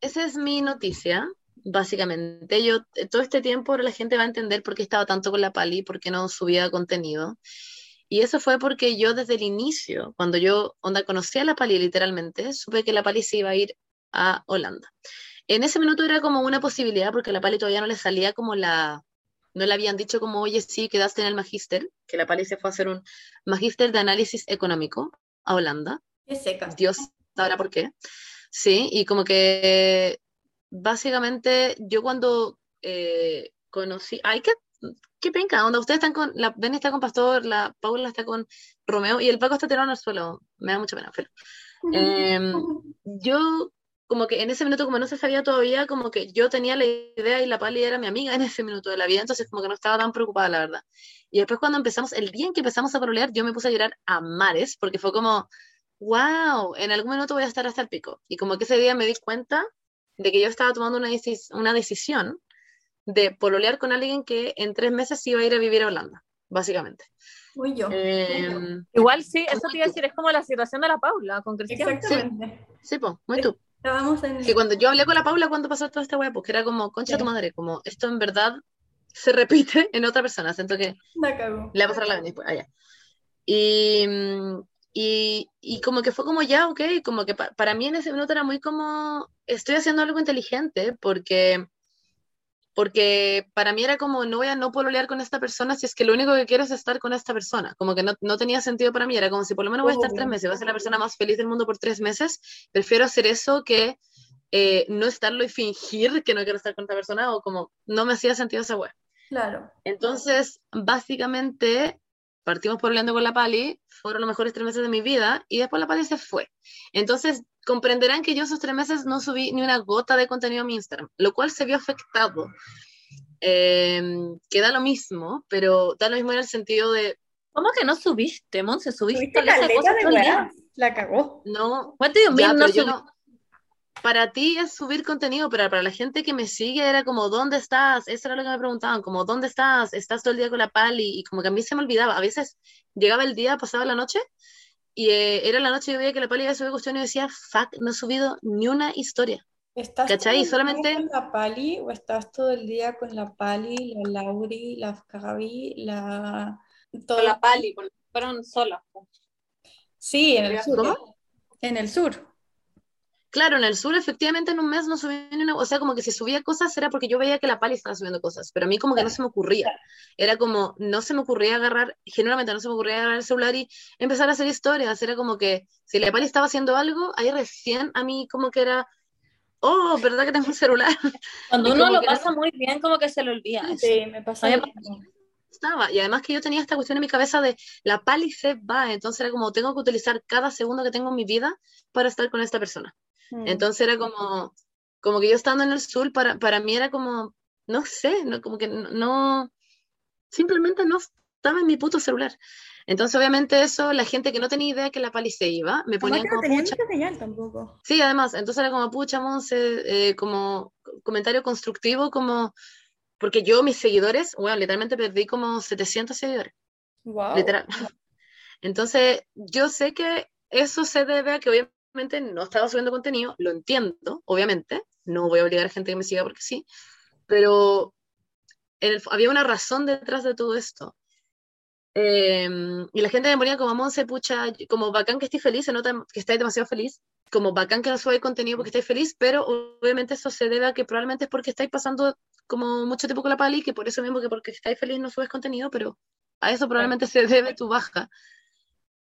Esa es mi noticia, básicamente. Yo eh, todo este tiempo la gente va a entender por qué estaba tanto con la Pali, por qué no subía contenido. Y eso fue porque yo desde el inicio, cuando yo onda conocí a la Pali literalmente, supe que la Pali se iba a ir a Holanda. En ese minuto era como una posibilidad porque la Pali todavía no le salía como la, no le habían dicho como, oye, sí, quedaste en el magíster, que la Pali se fue a hacer un magíster de análisis económico a Holanda. Seca. Dios sabrá por qué. Sí, y como que básicamente yo cuando eh, conocí, ay, qué, qué penca, onda, ustedes están con, la Beni está con Pastor, la Paula está con Romeo y el Paco está tirado al suelo, me da mucha pena, pero Em, yo como que en ese minuto como no se sabía todavía, como que yo tenía la idea y la Pali era mi amiga en ese minuto de la vida, entonces como que no estaba tan preocupada, la verdad. Y después cuando empezamos, el día en que empezamos a parolear, yo me puse a llorar a mares, porque fue como, wow, en algún minuto voy a estar hasta el pico. Y como que ese día me di cuenta de que yo estaba tomando una, decis- una decisión de pololear con alguien que en tres meses iba a ir a vivir a Holanda, básicamente. Muy yo. Em, Igual sí, eso te iba a decir, es como la situación de la Paula con Cristian. Exactamente. sí, pues, muy tú. Estábamos en. Que cuando yo hablé con la Paula cuando pasó toda esta weá, pues que era como, concha tu Sí. madre, como esto en verdad se repite en otra persona. Siento que La le va a pasar la Beni después, allá. Y, mm, y, y como que fue como ya, ok, como que pa- para mí en ese minuto era muy como, estoy haciendo algo inteligente porque, porque para mí era como, no voy a no pololear con esta persona si es que lo único que quiero es estar con esta persona. Como que no, no tenía sentido para mí, era como si por lo menos voy a estar tres meses, voy a ser la persona más feliz del mundo por tres meses, prefiero hacer eso que eh, no estarlo y fingir que no quiero estar con esta persona o como no me hacía sentido esa wea. Claro. Entonces, básicamente, partimos pololeando con la Pali, fueron los mejores tres meses de mi vida, y después la Pali se fue. Entonces, comprenderán que yo esos tres meses no subí ni una gota de contenido a mi Instagram, lo cual se vio afectado. Eh, que da lo mismo, pero da lo mismo en el sentido de, ¿Cómo que no subiste, Monse? Subiste de caleta cosas de todo el día. La cagó. no, What do you Ya, mean, no subí- no- Para ti es subir contenido, pero para la gente que me sigue era como, ¿dónde estás? Eso era lo que me preguntaban, como, ¿dónde estás? ¿Estás todo el día con la pali? Y como que a mí se me olvidaba. A veces llegaba el día, pasaba la noche, y eh, era la noche y yo veía que la pali había subido cuestión y decía, fuck, no he subido ni una historia. ¿Estás ¿Cachai? todo el día Solamente- con la Pali o estás todo el día con la Pali, la Lauri, la Gaby, la... todo- Con la pali, con- fueron solas. po. Sí, en el sur. ¿Cómo? En el sur. Claro, en el sur efectivamente en un mes no subí ni una, o sea, como que si subía cosas era porque yo veía que la pali estaba subiendo cosas, pero a mí como que no se me ocurría. Era como, no se me ocurría agarrar, generalmente no se me ocurría agarrar el celular y empezar a hacer historias, era como que si la pali estaba haciendo algo, ahí recién a mí como que era, oh, ¿verdad que tengo un celular? Cuando uno lo pasa muy bien, como que se le olvida eso. Sí, me lo mismo. estaba. Y además que yo tenía esta cuestión en mi cabeza de la pali se va, entonces era como tengo que utilizar cada segundo que tengo en mi vida para estar con esta persona. Mm. Entonces era como, como que yo estando en el sur, para, para mí era como, no sé, no, como que no, no- simplemente no estaba en mi puto celular. Entonces obviamente eso, la gente que no tenía idea que la pali se iba, me ponían no como, tenía pucha, señal tampoco. sí, además, entonces era como, pucha, Monse, eh, como comentario constructivo, como, porque yo mis seguidores, bueno, literalmente perdí como 700 seguidores. Wow. Literal. Entonces, yo sé que eso se debe a que obviamente no estaba subiendo contenido, lo entiendo, obviamente, no voy a obligar a gente que me siga porque sí, pero había una razón detrás de todo esto. Eh, y la gente me ponía como, Monse, pucha, como bacán que estés feliz, se nota que estáis demasiado feliz, como bacán que no subáis contenido porque estáis feliz, pero obviamente eso se debe a que probablemente es porque estáis pasando como mucho tiempo con la pali, que por eso mismo que porque estáis feliz no subes contenido, pero a eso probablemente se debe tu baja.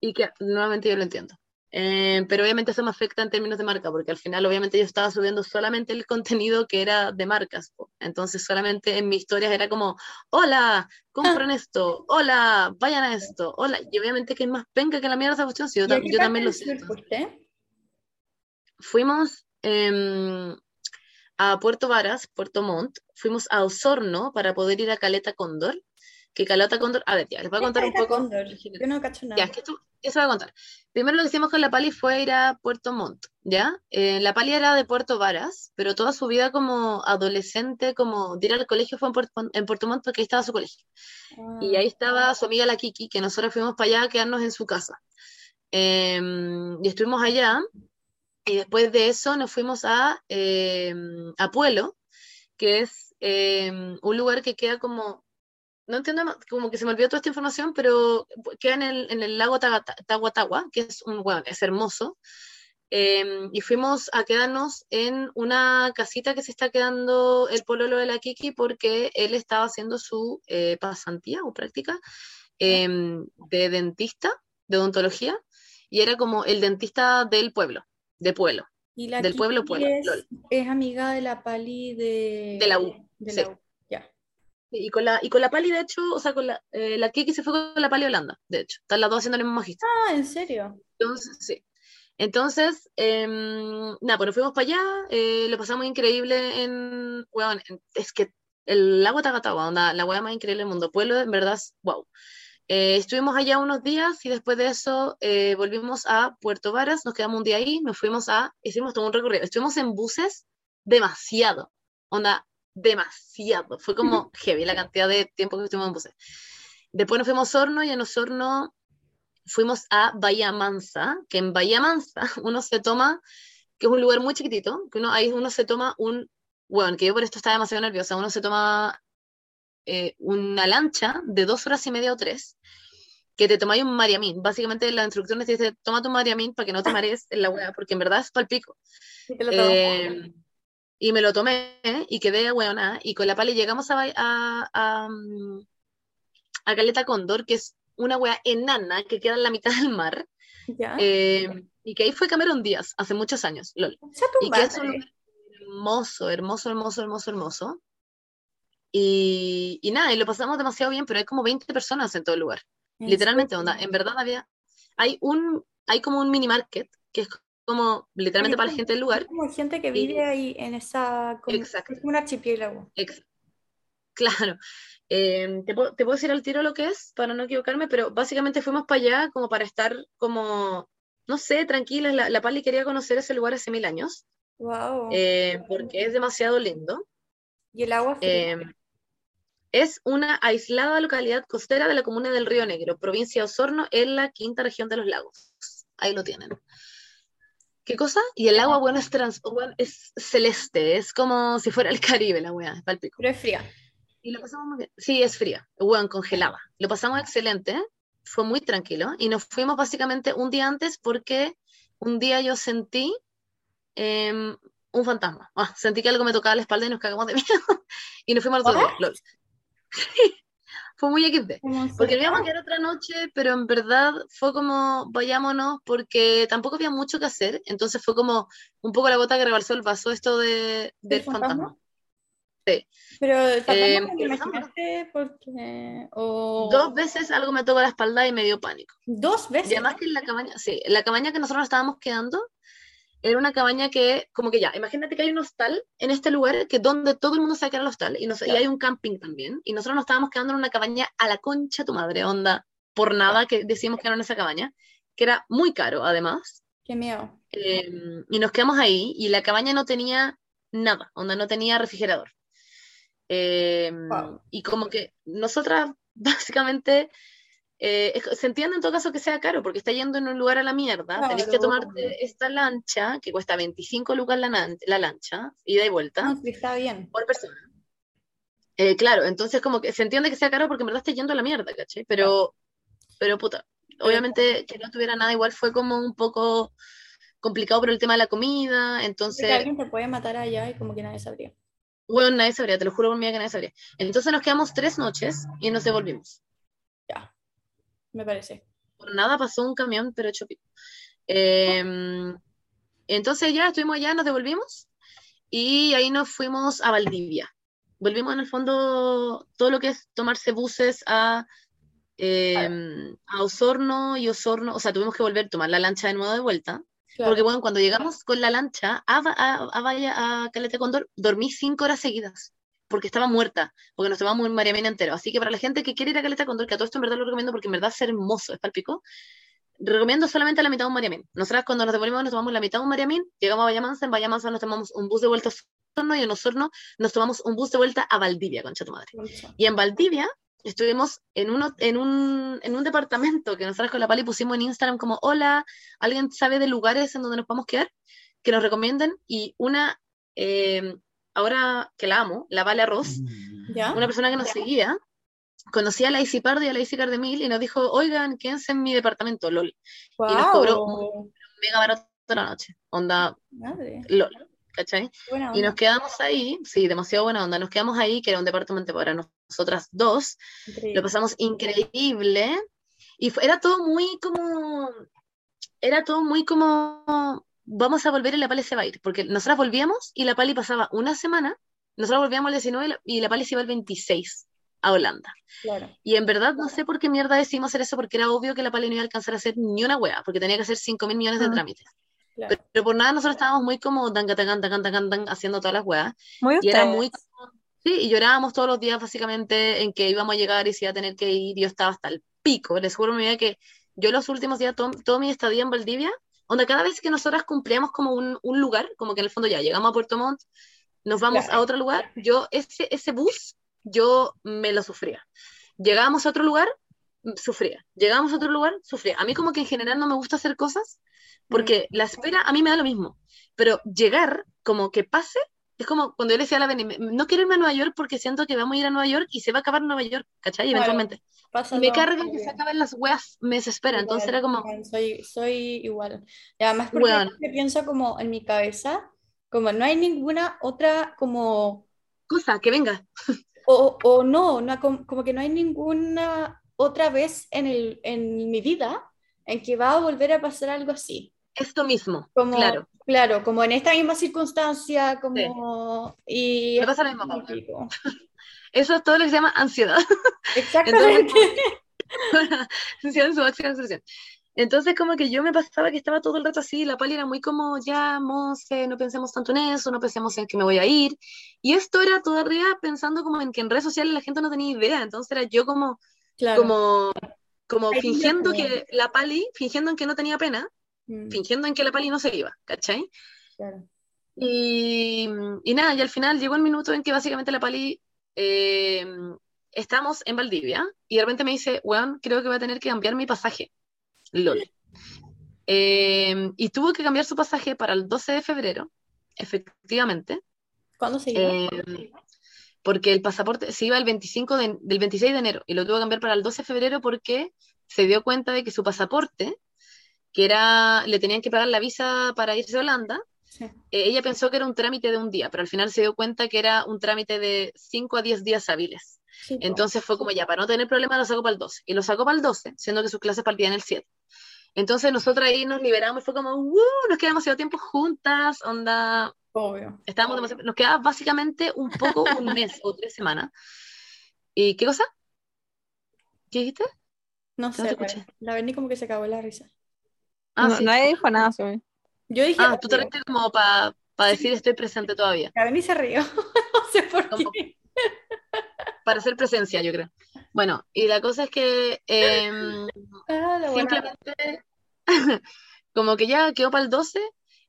Y que nuevamente yo lo entiendo. Eh, pero obviamente eso me afecta en términos de marca, porque al final obviamente yo estaba subiendo solamente el contenido que era de marcas. po. Entonces solamente en mis historias era como, hola, compren esto, hola, vayan a esto, hola. Y obviamente que es más penca que la mierda esa cuestión, si yo, ¿Y a tam- qué yo también lo fuiste? Fuimos em, a Puerto Varas, Puerto Montt, fuimos a Osorno para poder ir a Caleta Cóndor, que Caleta Cóndor, a ver, ya, les voy a contar un poco. Cóndor. Yo no cacho nada. Ya, es que esto, eso voy a contar. Primero lo que hicimos con la Pali fue ir a Puerto Montt, ¿ya? Eh, la Pali era de Puerto Varas, pero toda su vida como adolescente, como de ir al colegio fue en Puerto, en Puerto Montt porque ahí estaba su colegio. Ah. Y ahí estaba su amiga la Kiki, que nosotros fuimos para allá a quedarnos en su casa. Em, y estuvimos allá, y después de eso nos fuimos a, em, a Puelo, que es em, un lugar que queda como, no entiendo, como que se me olvidó toda esta información, pero queda en el, en el lago Tahuatahua, que es un, bueno, es hermoso. Em, y fuimos a quedarnos en una casita que se está quedando el pololo de la Kiki porque él estaba haciendo su eh, pasantía o práctica em, de dentista, de odontología, y era como el dentista del pueblo, de pueblo, Y la del pueblo, Kiki pueblo, es, amiga de la Pali de... De la U, de sí. la U. Y con la, y con la Pali, de hecho, o sea, con la, eh, la Kiki se fue con la Pali Holanda, de hecho, están las dos haciendo el mismo magíster. Ah, ¿en serio? Entonces, sí. Entonces, em, nada, pues nos fuimos para allá, eh, lo pasamos increíble en, weón, en- es que el lago Tagatagua, onda, la weá más increíble del mundo, pueblo, en verdad, wow. Eh, estuvimos allá unos días y después de eso eh, volvimos a Puerto Varas, nos quedamos un día ahí, nos fuimos a, hicimos todo un recorrido, estuvimos en buses demasiado, onda, demasiado, fue como heavy la cantidad de tiempo que estuvimos en buses. Después nos fuimos a Osorno y en Osorno fuimos a Bahía Mansa, que en Bahía Mansa uno se toma, que es un lugar muy chiquitito, que uno, ahí uno se toma un, bueno, que yo por esto estaba demasiado nerviosa, uno se toma eh, una lancha de dos horas y media o tres, que te tomáis un mariamín. Básicamente las instrucciones te dicen, toma tu mariamín para que no te marees en la hueá, porque en verdad es palpico. Eh, y me lo tomé y quedé hueona. Y con la pali llegamos a, a, a, a Caleta Cóndor, que es una wea enana que queda en la mitad del mar. ¿Ya? eh, y que ahí fue Cameron Díaz hace muchos años, lol. Y que es un lugar hermoso, hermoso, hermoso, hermoso, hermoso. Y, y nada, y lo pasamos demasiado bien, pero hay como 20 personas en todo el lugar. ¿En Literalmente, onda, en verdad había, hay un, hay como un mini market que es como literalmente para la gente del lugar. Como gente que vive ahí en esa, como, Exacto. es como un archipiélago. Claro. Eh, te, puedo- te puedo decir al tiro lo que es para no equivocarme, pero básicamente fuimos para allá como para estar como, no sé, tranquilas. La, la Pali quería conocer ese lugar hace mil años, Wow. eh, porque es demasiado lindo. y el agua. Eh, es una aislada localidad costera de la comuna del Río Negro, provincia de Osorno, en la quinta región de los lagos. Ahí lo tienen. ¿Qué cosa? Y el agua, bueno, es, trans, bueno, es celeste, es como si fuera el Caribe la weá, es palpico. Pero es fría. Y lo pasamos muy bien. Sí, es fría, weón, congelada. Lo pasamos excelente, fue muy tranquilo. Y nos fuimos básicamente un día antes porque un día yo sentí em, un fantasma. Ah, sentí que algo me tocaba la espalda y nos cagamos de miedo. y nos fuimos al otro día. Fue muy XD. Porque se- íbamos a quedar otra noche, pero en verdad fue como, vayámonos, porque tampoco había mucho que hacer. Entonces fue como un poco la gota que rebalsó el vaso esto de, del fantasma? fantasma. Pero el fantasma Eh, imaginaste porque... O... Dos veces algo me tocó la espalda y me dio pánico. Dos Y veces. además que en la cabaña, sí, en la cabaña que nosotros nos estábamos quedando, era una cabaña que, como que ya, imagínate que hay un hostal en este lugar que donde todo el mundo sabe que era el hostal, y, nos- y hay un camping también, y nosotros nos estábamos quedando en una cabaña a la concha tu madre, onda, por nada que decimos que era en esa cabaña, que era muy caro además, Qué miedo. eh, y nos quedamos ahí, y la cabaña no tenía nada, onda, no tenía refrigerador. Eh, Wow. Y como que nosotras, básicamente, eh, se entiende en todo caso que sea caro, porque está yendo en un lugar a la mierda, tenés que Claro. tomarte esta lancha, que cuesta 25 lucas la, la lancha, ida y vuelta, No, sí, está bien. por persona. Eh, claro, entonces como que se entiende que sea caro porque en verdad está yendo a la mierda, ¿cachai? Pero, pero puta, obviamente que no tuviera nada igual fue como un poco complicado por el tema de la comida, entonces, alguien te puede matar allá y como que nadie sabría. bueno, nadie sabría, te lo juro por mí que nadie sabría. Entonces nos quedamos tres noches y nos devolvimos. Ya. Me parece. Por nada pasó un camión, pero hecho pico. Eh, entonces ya estuvimos allá, nos devolvimos y ahí nos fuimos a Valdivia. Volvimos en el fondo todo lo que es tomarse buses a, eh, a Osorno y Osorno, o sea, tuvimos que volver a tomar la lancha de nuevo de vuelta. Claro. Porque bueno, cuando llegamos con la lancha a, a, a, a Caleta Cóndor, dormí cinco horas seguidas, porque estaba muerta, porque nos tomamos un Mariamín entero. Así que para la gente que quiere ir a Caleta Cóndor, que a todo esto en verdad lo recomiendo porque en verdad es hermoso, es palpico, recomiendo solamente la mitad de un Mariamín. Nosotras cuando nos devolvimos nos tomamos la mitad de un Mariamín, llegamos a Bayamanza, en Bayamanza nos tomamos un bus de vuelta a Osorno y en Osorno nos tomamos un bus de vuelta a Valdivia, concha tu madre. Y en Valdivia estuvimos en, uno, en, un, en un departamento que nosotros con la Pali pusimos en Instagram como, hola, ¿alguien sabe de lugares en donde nos podemos quedar? Que nos recomienden. Y una, eh, ahora que la amo, la Vale Arroz, ¿Ya? una persona que nos seguía, conocía a la Isi Pardo y a la Isi Cardemil y nos dijo, oigan, quédense en mi departamento, lol. y nos cobró Guau. Mega barato la noche, onda, Madre. lol, ¿cachai? Y nos quedamos ahí, sí, demasiado buena onda, nos quedamos ahí, que era un departamento para nosotras dos, Increíble. lo pasamos increíble y fue- era todo muy como, era todo muy como, vamos a volver y la Pali se va a ir, porque nosotras volvíamos y la Pali pasaba una semana, nosotras volvíamos el 19 y la, Pali se iba el 26 a Holanda. Claro. Y en verdad no sé por qué mierda decidimos hacer eso, porque era obvio que la Pali no iba a alcanzar a hacer ni una wea, porque tenía que hacer 5 mil millones de Ah, trámites. claro. Pero, pero por nada nosotros estábamos muy como tan, tan, tan, tan, haciendo todas las weas. Muy Y era muy Sí, y llorábamos todos los días básicamente en que íbamos a llegar y se iba a tener que ir. Yo estaba hasta el pico. Les juro mi vida que yo los últimos días, todo, todo mi estadía en Valdivia, donde cada vez que nosotras cumplíamos como un, un lugar, como que en el fondo ya llegamos a Puerto Montt, nos vamos Claro. a otro lugar, yo ese, ese bus, yo me lo sufría. Llegábamos a otro lugar, mm, sufría. Llegábamos a otro lugar, sufría. A mí como que en general no me gusta hacer cosas porque la espera a mí me da lo mismo. Pero llegar, como que pase, es como cuando yo le decía a la Beni, "Me- no quiero irme a Nueva York porque siento que vamos a ir a Nueva York y se va a acabar Nueva York, ¿cachai? Claro. Eventualmente. Y me carga que se bien. acaben las weas, me desespera. Entonces Igual, era como, Soy, soy igual. Y además porque Weón. yo pienso como en mi cabeza, como no hay ninguna otra como, cosa, que venga. o, o no, no, com- como que no hay ninguna otra vez en el, en mi vida en que va a volver a pasar algo así. Esto mismo, Como, claro. claro, como en esta misma circunstancia, como, y Me pasa lo mismo, Paula. Eso es todo lo que se llama ansiedad. Exactamente. en su máxima expresión. Entonces, como que yo me pasaba que estaba todo el rato así, la pali era muy como, ya, Monse, no pensemos tanto en eso, no pensemos en que me voy a ir. Y esto era todavía pensando como en que en redes sociales la gente no tenía idea, entonces era yo como, Claro. como, como Ahí fingiendo que la pali, fingiendo en que no tenía pena, Mm, fingiendo en que la pali no se iba, ¿cachai? claro. Y, y nada, y al final llegó el minuto en que básicamente la Pali eh, estamos en Valdivia y de repente me dice, weón, creo que voy a tener que cambiar mi pasaje. LOL. Eh, y tuvo que cambiar su pasaje para el 12 de febrero, efectivamente, ¿Cuándo se iba? eh, porque el pasaporte se iba el 25 de- del 26 de enero y lo tuvo que cambiar para el 12 de febrero porque se dio cuenta de que su pasaporte, que era, le tenían que pagar la visa para irse a Holanda, Sí. eh, ella pensó que era un trámite de un día, pero al final se dio cuenta que era un trámite de 5 a 10 días hábiles. Sí. Entonces fue como ya, para no tener problema, lo sacó para el 12. Y lo sacó para el 12, siendo que sus clases partían el 7. Entonces nosotros ahí nos liberamos y fue como, ¡uh! Nos quedamos demasiado tiempo juntas, onda, Obvio. estábamos demasiado, nos quedaba básicamente un poco, un mes o tres semanas. ¿Y qué cosa? ¿Qué dijiste? No No sé, la Berni como que se acabó la risa. Ah, no, sí. nadie dijo nada sobre. Yo dije, Ah, tú te reíste como para decir estoy presente todavía, Berni se rió. no sé por ¿Cómo? qué. para hacer presencia, yo creo. Bueno, y la cosa es que em, Ah, la buena. simplemente como que ya quedó para el 12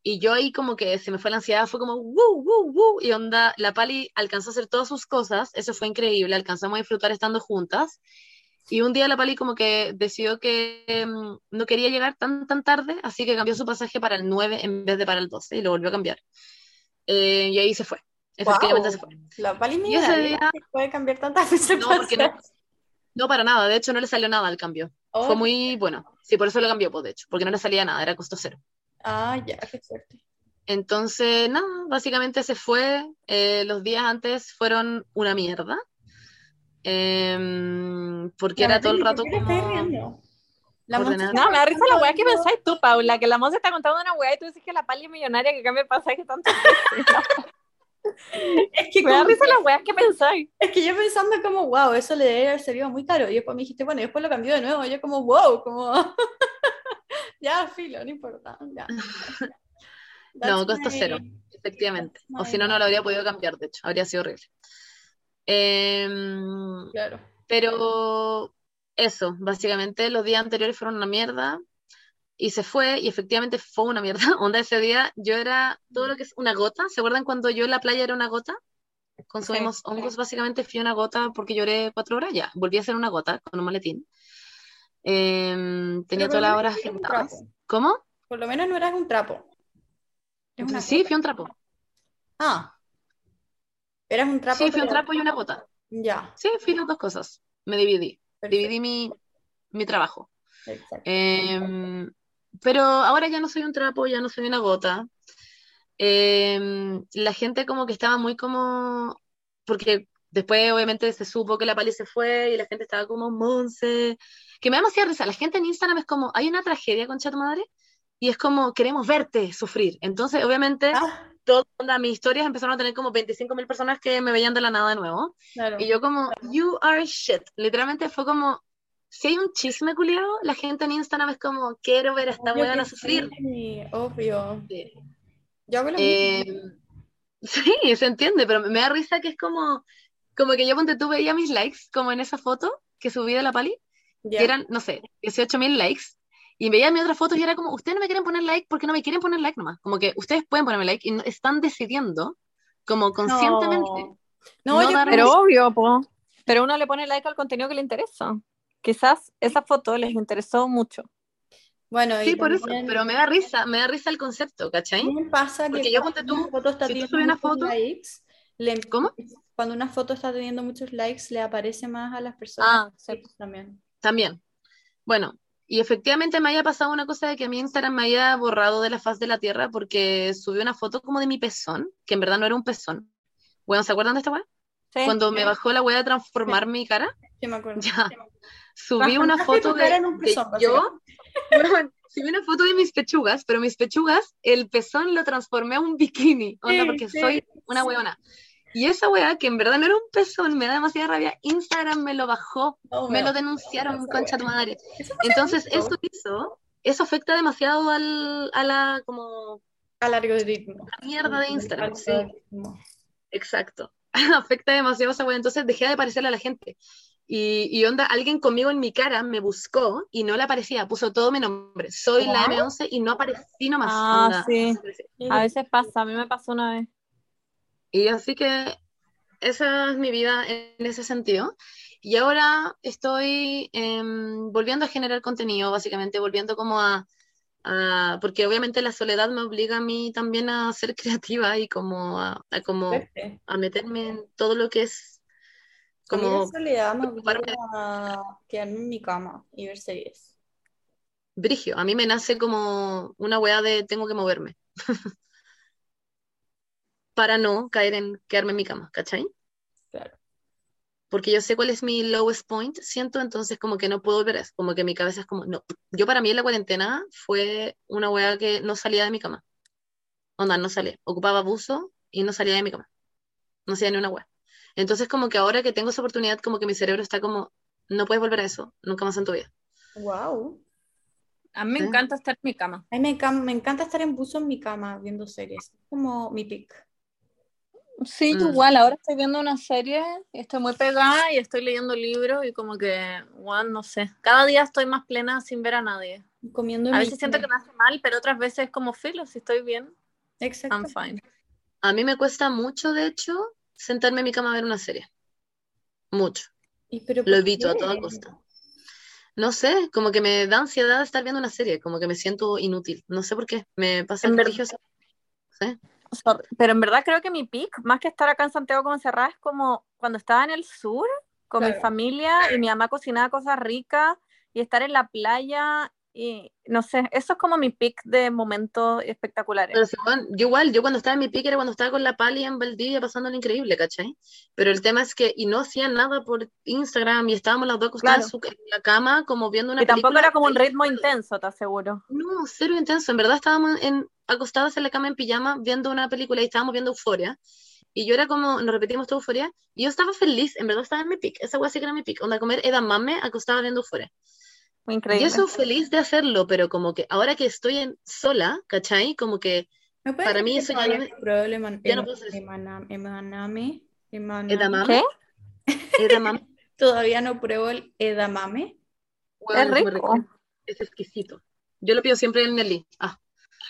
y yo ahí como que se me fue la ansiedad, fue como ¡woo, woo, woo! Y onda, la Pali alcanzó a hacer todas sus cosas, eso fue increíble, alcanzamos a disfrutar estando juntas. Y un día la Pali como que decidió que em, no quería llegar tan tan tarde, así que cambió su pasaje para el 9 en vez de para el 12 y lo volvió a cambiar. Eh, y ahí se fue, efectivamente Guau. se fue. La Pali Y ese día- puede cambiar tantas veces. No, no, no para nada, de hecho no le salió nada al cambio. Oh, Fue muy bueno, sí, por eso lo cambió, pues de hecho, porque no le salía nada, era costo cero. Ah, ya, qué suerte. Entonces, nada, básicamente se fue. eh, los días antes fueron una mierda. Em, porque era todo el rato ¿Por qué te estás como. riendo? La. Monse No, me da risa la weá que pensáis tú, Paula, que la Monse está contando una weá y tú dices que la pali es millonaria que cambia el pasaje tanto. Es que, Me da risa la weá que pensáis. es que yo pensando como, wow, eso le debe haber servido muy caro. Y después me dijiste, bueno, y después lo cambió de nuevo. Y yo como, wow, como... ya, filo, no importa. Ya. No, costo my- cero, efectivamente. O si no, no no. lo habría podido cambiar, de hecho, habría sido horrible. Em, Claro. pero eso, básicamente los días anteriores fueron una mierda. Y se fue, y efectivamente fue una mierda. Onda, ese día yo era todo lo que es una gota. ¿Se acuerdan cuando yo en la playa era una gota? Consumimos hongos, básicamente fui una gota porque lloré cuatro horas. Ya, volví a ser una gota con un maletín. Em, tenía todas las horas agendadas. ¿Cómo? Por lo menos no eras un trapo. Una Sí, gota. fui un trapo. Ah. Eras un trapo. Sí, fui un trapo y una gota. Ya. Sí, fui las dos cosas. Me dividí. perfecto, Dividí mi, mi trabajo. exacto. Em, pero ahora ya no soy un trapo, ya no soy una gota. Em, la gente como que estaba muy como, porque después obviamente se supo que la Pali se fue y la gente estaba como Monse, que me da demasiada risa. La gente en Instagram es como, hay una tragedia con tu madre y es como, queremos verte sufrir. Entonces obviamente Ah, todas mis historias empezaron a tener como 25.000 personas que me veían de la nada de nuevo. claro. Y yo como, you are shit. Literalmente fue como, si hay un chisme culiado, la gente en Instagram es como, quiero ver a esta que sufrir. sí, obvio. Sí. Yo hago lo. Eh, sí, se entiende, pero me da risa que es como, como que yo ponte tú veía mis likes, como en esa foto que subí de la Pali, Ya. que eran, no sé, 18.000 likes. Y veía mis otras fotos y era como, ustedes no me quieren poner like porque no me quieren poner like nomás. Como que ustedes pueden ponerme like y no- están decidiendo, como conscientemente. No, no yo Pero obvio, po. Pero uno le pone like al contenido que le interesa. Quizás esa foto les interesó mucho. Bueno, y Sí, por eso, pero me da risa, me da risa el concepto, ¿cachai? también pasa que Porque yo cuando ponte tú, una foto está si tú teniendo subes una muchos foto- likes, le- ¿Cómo? Cuando una foto está teniendo muchos likes, le aparece más a las personas Ah, sí. también. También. Bueno, y efectivamente me haya pasado una cosa de que mi Instagram me haya borrado de la faz de la tierra porque subí una foto como de mi pezón, que en verdad no era un pezón. Bueno, ¿se acuerdan de esta weá? Sí. Cuando me bajó la weá de transformar mi cara, Sí, me acuerdo. ya. Subí una foto de, en un de pezón, yo. Bueno, subí una foto de mis pechugas, pero mis pechugas, el pezón lo transformé a un bikini. Onda, porque soy una weona. Y esa weá, que en verdad no era un pezón, me da demasiada rabia, Instagram me lo bajó, No, me lo denunciaron, concha tu madre. Eso Entonces, eso hizo, eso afecta demasiado al, a la, como, al algoritmo. la mierda de Instagram, sí, exacto. Afecta demasiado esa weá, entonces dejé de aparecerle a la gente. Y, y onda, alguien conmigo en mi cara me buscó y no le aparecía, puso todo mi nombre, soy la ¿What? M11 y no aparecí nomás. Ah, onda, sí. A veces pasa, a mí me pasó una vez. Y así que esa es mi vida en ese sentido. Y ahora estoy em, volviendo a generar contenido, básicamente, volviendo como a, a- porque obviamente la soledad me obliga a mí también a ser creativa y como a, a como a meterme en todo lo que es A mí la como soledad me obliga a quedarme en mi cama y ver series. brigio. A mí me nace como una weá de tengo que moverme. Para no caer en quedarme en mi cama, ¿cachai? Claro. porque yo sé cuál es mi lowest point, siento, entonces como que no puedo ver eso, como que mi cabeza es como, no, yo para mí en la cuarentena fue una weá que no salía de mi cama, onda, no salía, ocupaba buzo y no salía de mi cama, no hacía ni una weá. Entonces como que ahora que tengo esa oportunidad, como que mi cerebro está como, no puedes volver a eso, nunca más en tu vida. Wow. A mí me Sí. encanta estar en mi cama. A mí me, me encanta estar en buzo en mi cama viendo series. Es como mi pick. Sí, Mm. igual, ahora estoy viendo una serie y estoy muy pegada y estoy leyendo libros y como que, bueno, no sé, cada día estoy más plena sin ver a nadie. Comiendo A veces siento que me hace mal, pero otras veces es como filo, si estoy bien, Exacto. I'm fine. A mí me cuesta mucho, de hecho, sentarme en mi cama a ver una serie. Mucho. ¿Y pero Lo evito a qué? toda costa. No sé, como que me da ansiedad estar viendo una serie, como que me siento inútil. No sé por qué. Me pasa En religioso. ¿Sí? Sorry, Pero en verdad creo que mi pick, más que estar acá en Santiago como encerrada, es como cuando estaba en el sur con mi Claro. familia y mi mamá cocinaba cosas ricas y estar en la playa y no sé, eso es como mi pick de momentos espectaculares. Pero, yo igual, yo cuando estaba en mi pique era cuando estaba con la Pali en Valdivia pasándolo increíble, ¿cachai? Pero el tema es que, y no hacía nada por Instagram y estábamos las dos acostadas Claro. en la cama como viendo una Y tampoco película. era como un ritmo intenso, te aseguro. No, cero intenso. En verdad estábamos en, acostadas en la cama en pijama viendo una película y estábamos viendo Euforia. Y yo era como, nos repetimos toda Euforia. Y yo estaba feliz, en verdad estaba en mi pick. Esa weá sí que era mi pick. Onda, comer edamame acostada viendo Euforia. Muy Y increíble. eso feliz de hacerlo, pero como que ahora que estoy en, sola, ¿cachai? Como que ¿Me puedes Para mí eso ya no- no el eman- ya no puedo hacer emaname? Emaname. edamame, ¿Qué? edamame, Todavía no pruebo el edamame. weón, Es rico. Es exquisito. Yo lo pido siempre en Nelly. Ah,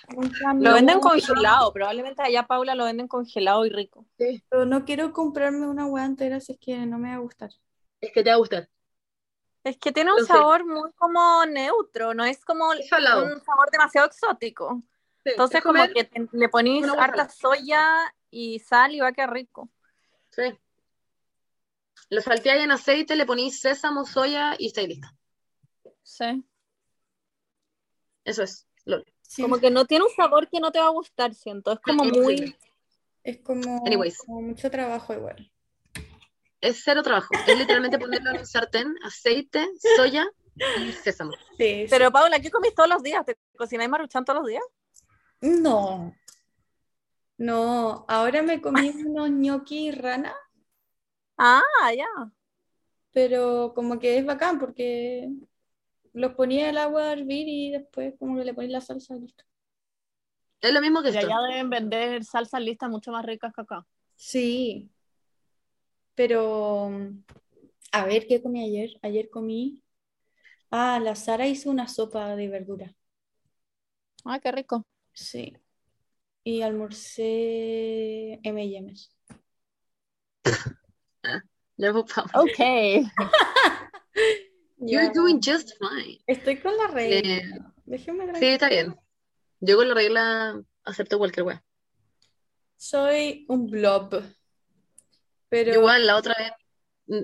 Lo venden No, congelado, probablemente allá Paula lo venden congelado y rico. Pero no quiero comprarme una hueá entera si es que no me va a gustar. es que te va a gustar. Es que tiene un Entonces- sabor muy como neutro, no es como Es un sabor demasiado exótico. Sí, Entonces es como que te- le ponís harta soya y sal y va a quedar rico. Sí. Lo salteáis en aceite, le ponéis sésamo, soya y está lista. Sí. Eso es. Lol. Sí, Como que no tiene un sabor que no te va a gustar, siento. Es como muy... es como, Anyways. como mucho trabajo igual. Es cero trabajo. Es literalmente ponerlo en un sartén, aceite, soya y sésamo. Sí, sí. Pero Paula, ¿qué comís todos los días? ¿Te cocináis maruchan todos los días? No. No, ahora me comí unos ñoqui rana, Ah, ya. pero como que es bacán porque los ponía el agua a hervir y después como que le ponía la salsa y listo. Es lo mismo que Y esto. allá deben vender salsas listas mucho más ricas que acá. Sí, pero a ver, ¿qué comí ayer? Ayer comí... Ah, la Sara hizo una sopa de verdura. Ay, qué rico. Sí. Y almorcé M&M's. Pau. Ok. You're doing just fine. Estoy con la regla. Eh, Déjeme Sí, está bien. Yo con la regla acepto cualquier wea. Soy un blob. Pero igual, la otra vez,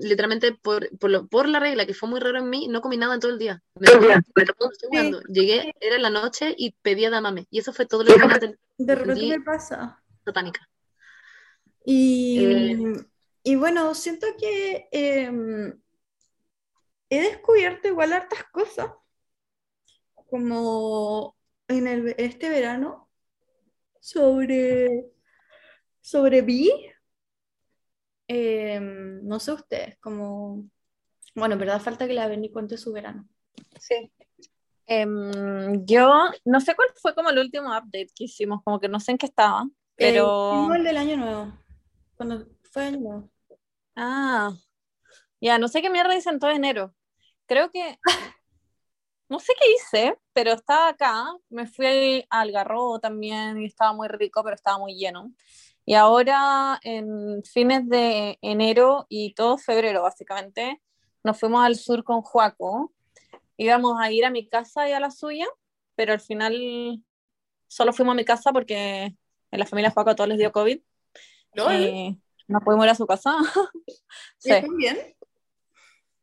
literalmente por, por, lo- por la regla, que fue muy raro en mí, no comí nada en todo el día. Me me estoy jugando. Llegué, era la noche y pedía damame. Y eso fue todo lo que del- de repente me pasa. satánica. Y, Eh. y bueno, siento que em, he descubierto igual hartas cosas. Como en el, este verano sobre, sobre Vi. Eh, no sé ustedes, como... Bueno, en verdad falta que la Berni cuente su verano. Sí. Em, yo no sé cuál fue como el último update que hicimos, como que no sé en qué estaba, pero... Eh, el del año nuevo. Cuando fue año nuevo. Ah, ya, no sé qué mierda hice en todo enero. Creo que, no sé qué hice, pero estaba acá, me fui al Garrobo también y estaba muy rico, pero estaba muy lleno. Y ahora, en fines de enero y todo febrero, básicamente, nos fuimos al sur con Juaco. Íbamos a ir a mi casa y a la suya, pero al final solo fuimos a mi casa porque en la familia Juaco a todos les dio COVID. Y no pudimos ir a su casa. ¿Y sí. bien?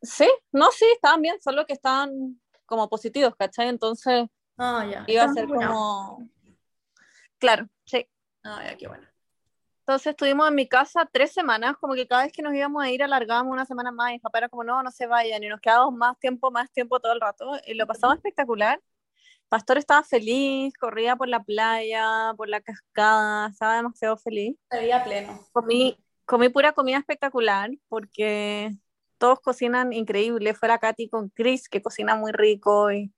Sí, no, sí, estaban bien, solo que estaban como positivos, ¿cachai? Entonces Ah, ya. iba a Están ser como... Claro, sí. Ah, ya, qué bueno. Entonces estuvimos en mi casa tres semanas, como que cada vez que nos íbamos a ir alargábamos una semana más y papá era como, no, no se vayan, y nos quedábamos más tiempo, más tiempo todo el rato, y lo pasamos espectacular. Pastor estaba feliz, corría por la playa, por la cascada, estaba demasiado feliz. Se veía pleno. Comí, comí pura comida espectacular, porque todos cocinan increíble, fue la Katy con Chris, que cocina muy rico, y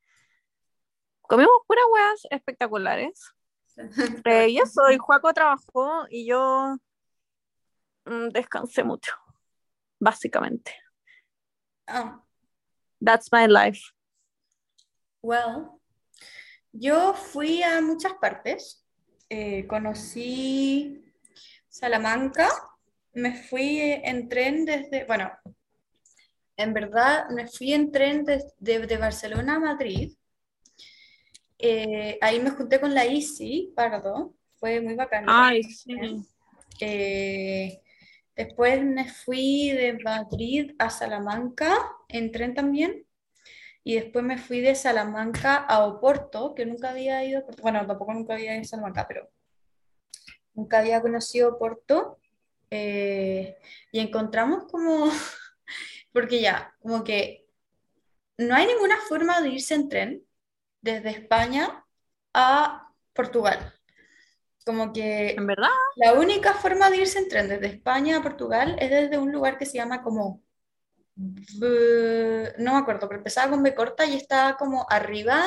comimos puras hueas espectaculares. Eh, y eso, y Juaco trabajó y yo mm, descansé mucho, básicamente. Ah, That's my life. well. Yo fui a muchas partes. Eh, conocí Salamanca. Me fui en tren desde, bueno, en verdad me fui en tren de, de Barcelona a Madrid. Eh, ahí me junté con la Isi Pardo. Fue muy bacán. Ay, sí. Eh, después me fui de Madrid a Salamanca en tren también. Y después me fui de Salamanca a Oporto, que nunca había ido, a bueno, tampoco nunca había ido a Salamanca, pero nunca había conocido Oporto. Eh, y encontramos como, porque ya, como que no hay ninguna forma de irse en tren desde España a Portugal. Como que ¿En verdad? la única forma de irse en tren desde España a Portugal es desde un lugar que se llama como, no me acuerdo, pero empezaba con B corta y estaba como arriba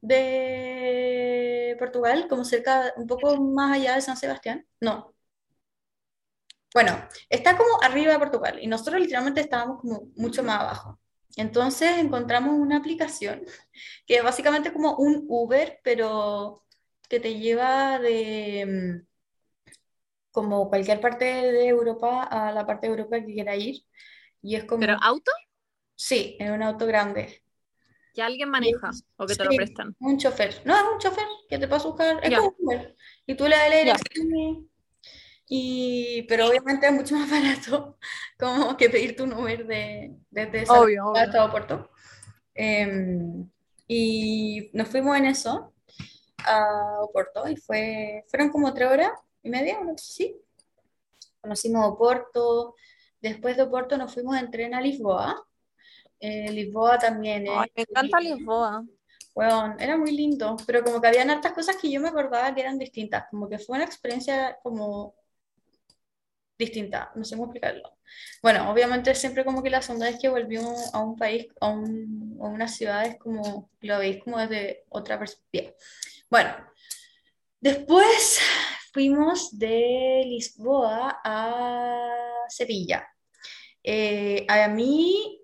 de Portugal, como cerca, un poco más allá de San Sebastián. No. Bueno, está como arriba de Portugal y nosotros literalmente estábamos como mucho más abajo. Entonces encontramos una aplicación que es básicamente como un Uber, pero que te lleva de mm, como cualquier parte de Europa a la parte de Europa que quiera ir. Y es como, ¿Pero auto? sí, en un auto grande. Que alguien maneja o que te lo prestan. Un chofer. No, es un chofer que te pasa a buscar. Es Ya. como un Uber. Y tú le das la dirección y, y- Pero obviamente es mucho más barato como que pedir tu Uber de, desde Obvio, obvio. hasta Oporto. Em, y nos fuimos en eso a Oporto y fue, fueron como tres horas y media, no sé si. Conocimos Oporto. Después de Oporto nos fuimos en tren a Lisboa. Eh, Lisboa también Ay, me encanta Lisboa. Weón, era muy lindo, pero como que habían hartas cosas que yo me acordaba que eran distintas, como que fue una experiencia como distinta, no sé cómo explicarlo. Bueno, obviamente siempre como que la segunda vez que volví a un país, a, un- a una ciudad es como, lo veis como desde otra perspectiva. Bueno, después fuimos de Lisboa a Sevilla. Eh, a mí,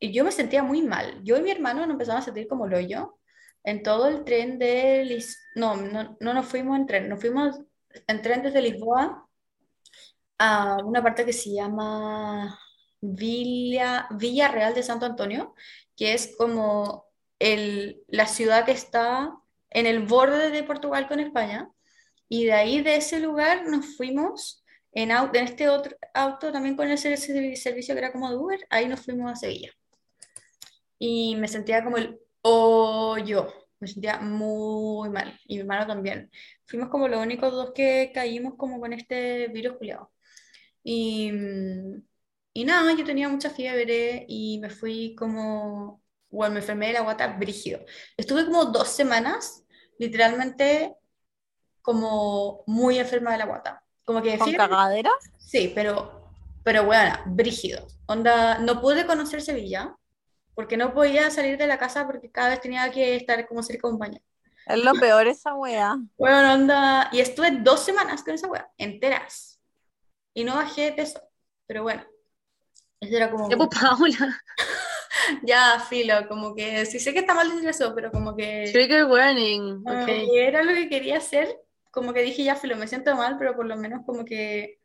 yo me sentía muy mal. Yo y mi hermano nos empezamos a sentir como lo yo en todo el tren de Lis... No, no, no nos fuimos en tren, nos fuimos en tren desde Lisboa a una parte que se llama Villa, Villa Real de Santo Antonio, que es como el, la ciudad que está en el borde de Portugal con España. Y de ahí, de ese lugar, nos fuimos en, au- en este otro auto, también con ese servi- servicio que era como Uber, ahí nos fuimos a Sevilla. Y me sentía como el hoyo, me sentía muy mal. Y mi hermano también. Fuimos como los únicos dos que caímos como con este virus culiado. Y, y nada, yo tenía mucha fiebre y me fui como, bueno, me enfermé de la guata brígido. Estuve como dos semanas, literalmente, como muy enferma de la guata. Como que ¿Con fiebre, cagadera? sí, pero pero bueno, brígido. Onda, no pude conocer Sevilla porque no podía salir de la casa porque cada vez tenía que estar como cerca de un baño. Es lo peor esa wea. Bueno, onda, y estuve dos semanas con esa wea, enteras. Y no bajé de peso, pero bueno. Eso era como... Paula. Ya, filo, como que sí sé que está mal decir eso, pero como que... Trigger warning. que era lo que quería hacer, como que dije, ya, filo, me siento mal, pero por lo menos como que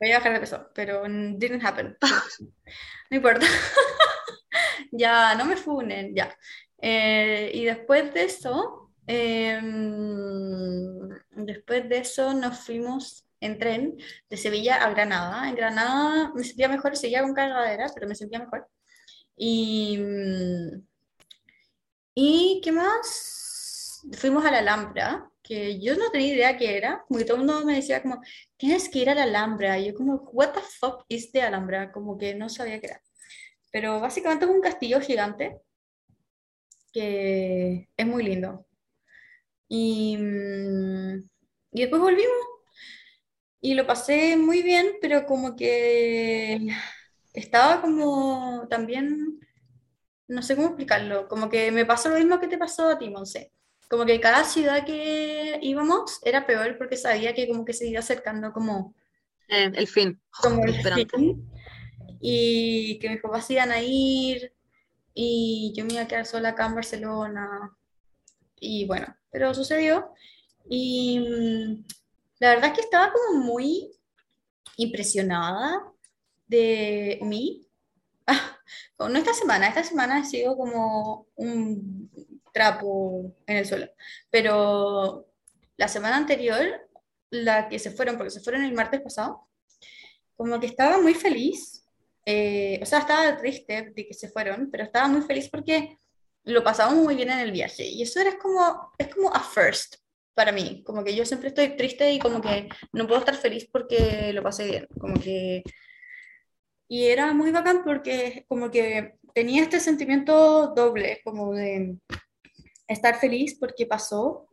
voy a bajar de peso, pero didn't happen. No importa. Ya, no me funen, ya. Eh, y después de eso, em, después de eso nos fuimos en tren de Sevilla a Granada. En Granada me sentía mejor, seguía con cargadera, pero me sentía mejor. Y, mm, ¿y qué más? Fuimos a la Alhambra, que yo no tenía idea qué era, porque todo el mundo me decía como, tienes que ir a la Alhambra. Y yo como, what the fuck is the Alhambra? Como que no sabía qué era. Pero básicamente es un castillo gigante que es muy lindo. Y, mm, y después volvimos y lo pasé muy bien, pero como que estaba como también, no sé cómo explicarlo, como que me pasó lo mismo que te pasó a ti, Monse. Como que cada ciudad que íbamos era peor porque sabía que como que se iba acercando como, Eh, el fin. como el fin y que mis papás iban a ir y yo me iba a quedar sola acá en Barcelona. Y bueno, pero sucedió. Y mm, la verdad es que estaba como muy impresionada de mí. No esta semana, esta semana ha sido como un trapo en el suelo. Pero la semana anterior, la que se fueron, porque se fueron el martes pasado, como que estaba muy feliz. eh, o sea, estaba triste de que se fueron, pero estaba muy feliz porque lo pasamos muy bien en el viaje. Y eso era como, es como a first para mí. Como que yo siempre estoy triste y como que no puedo estar feliz porque lo pasé bien. Como que... Y era muy bacán porque como que tenía este sentimiento doble, como de estar feliz porque pasó.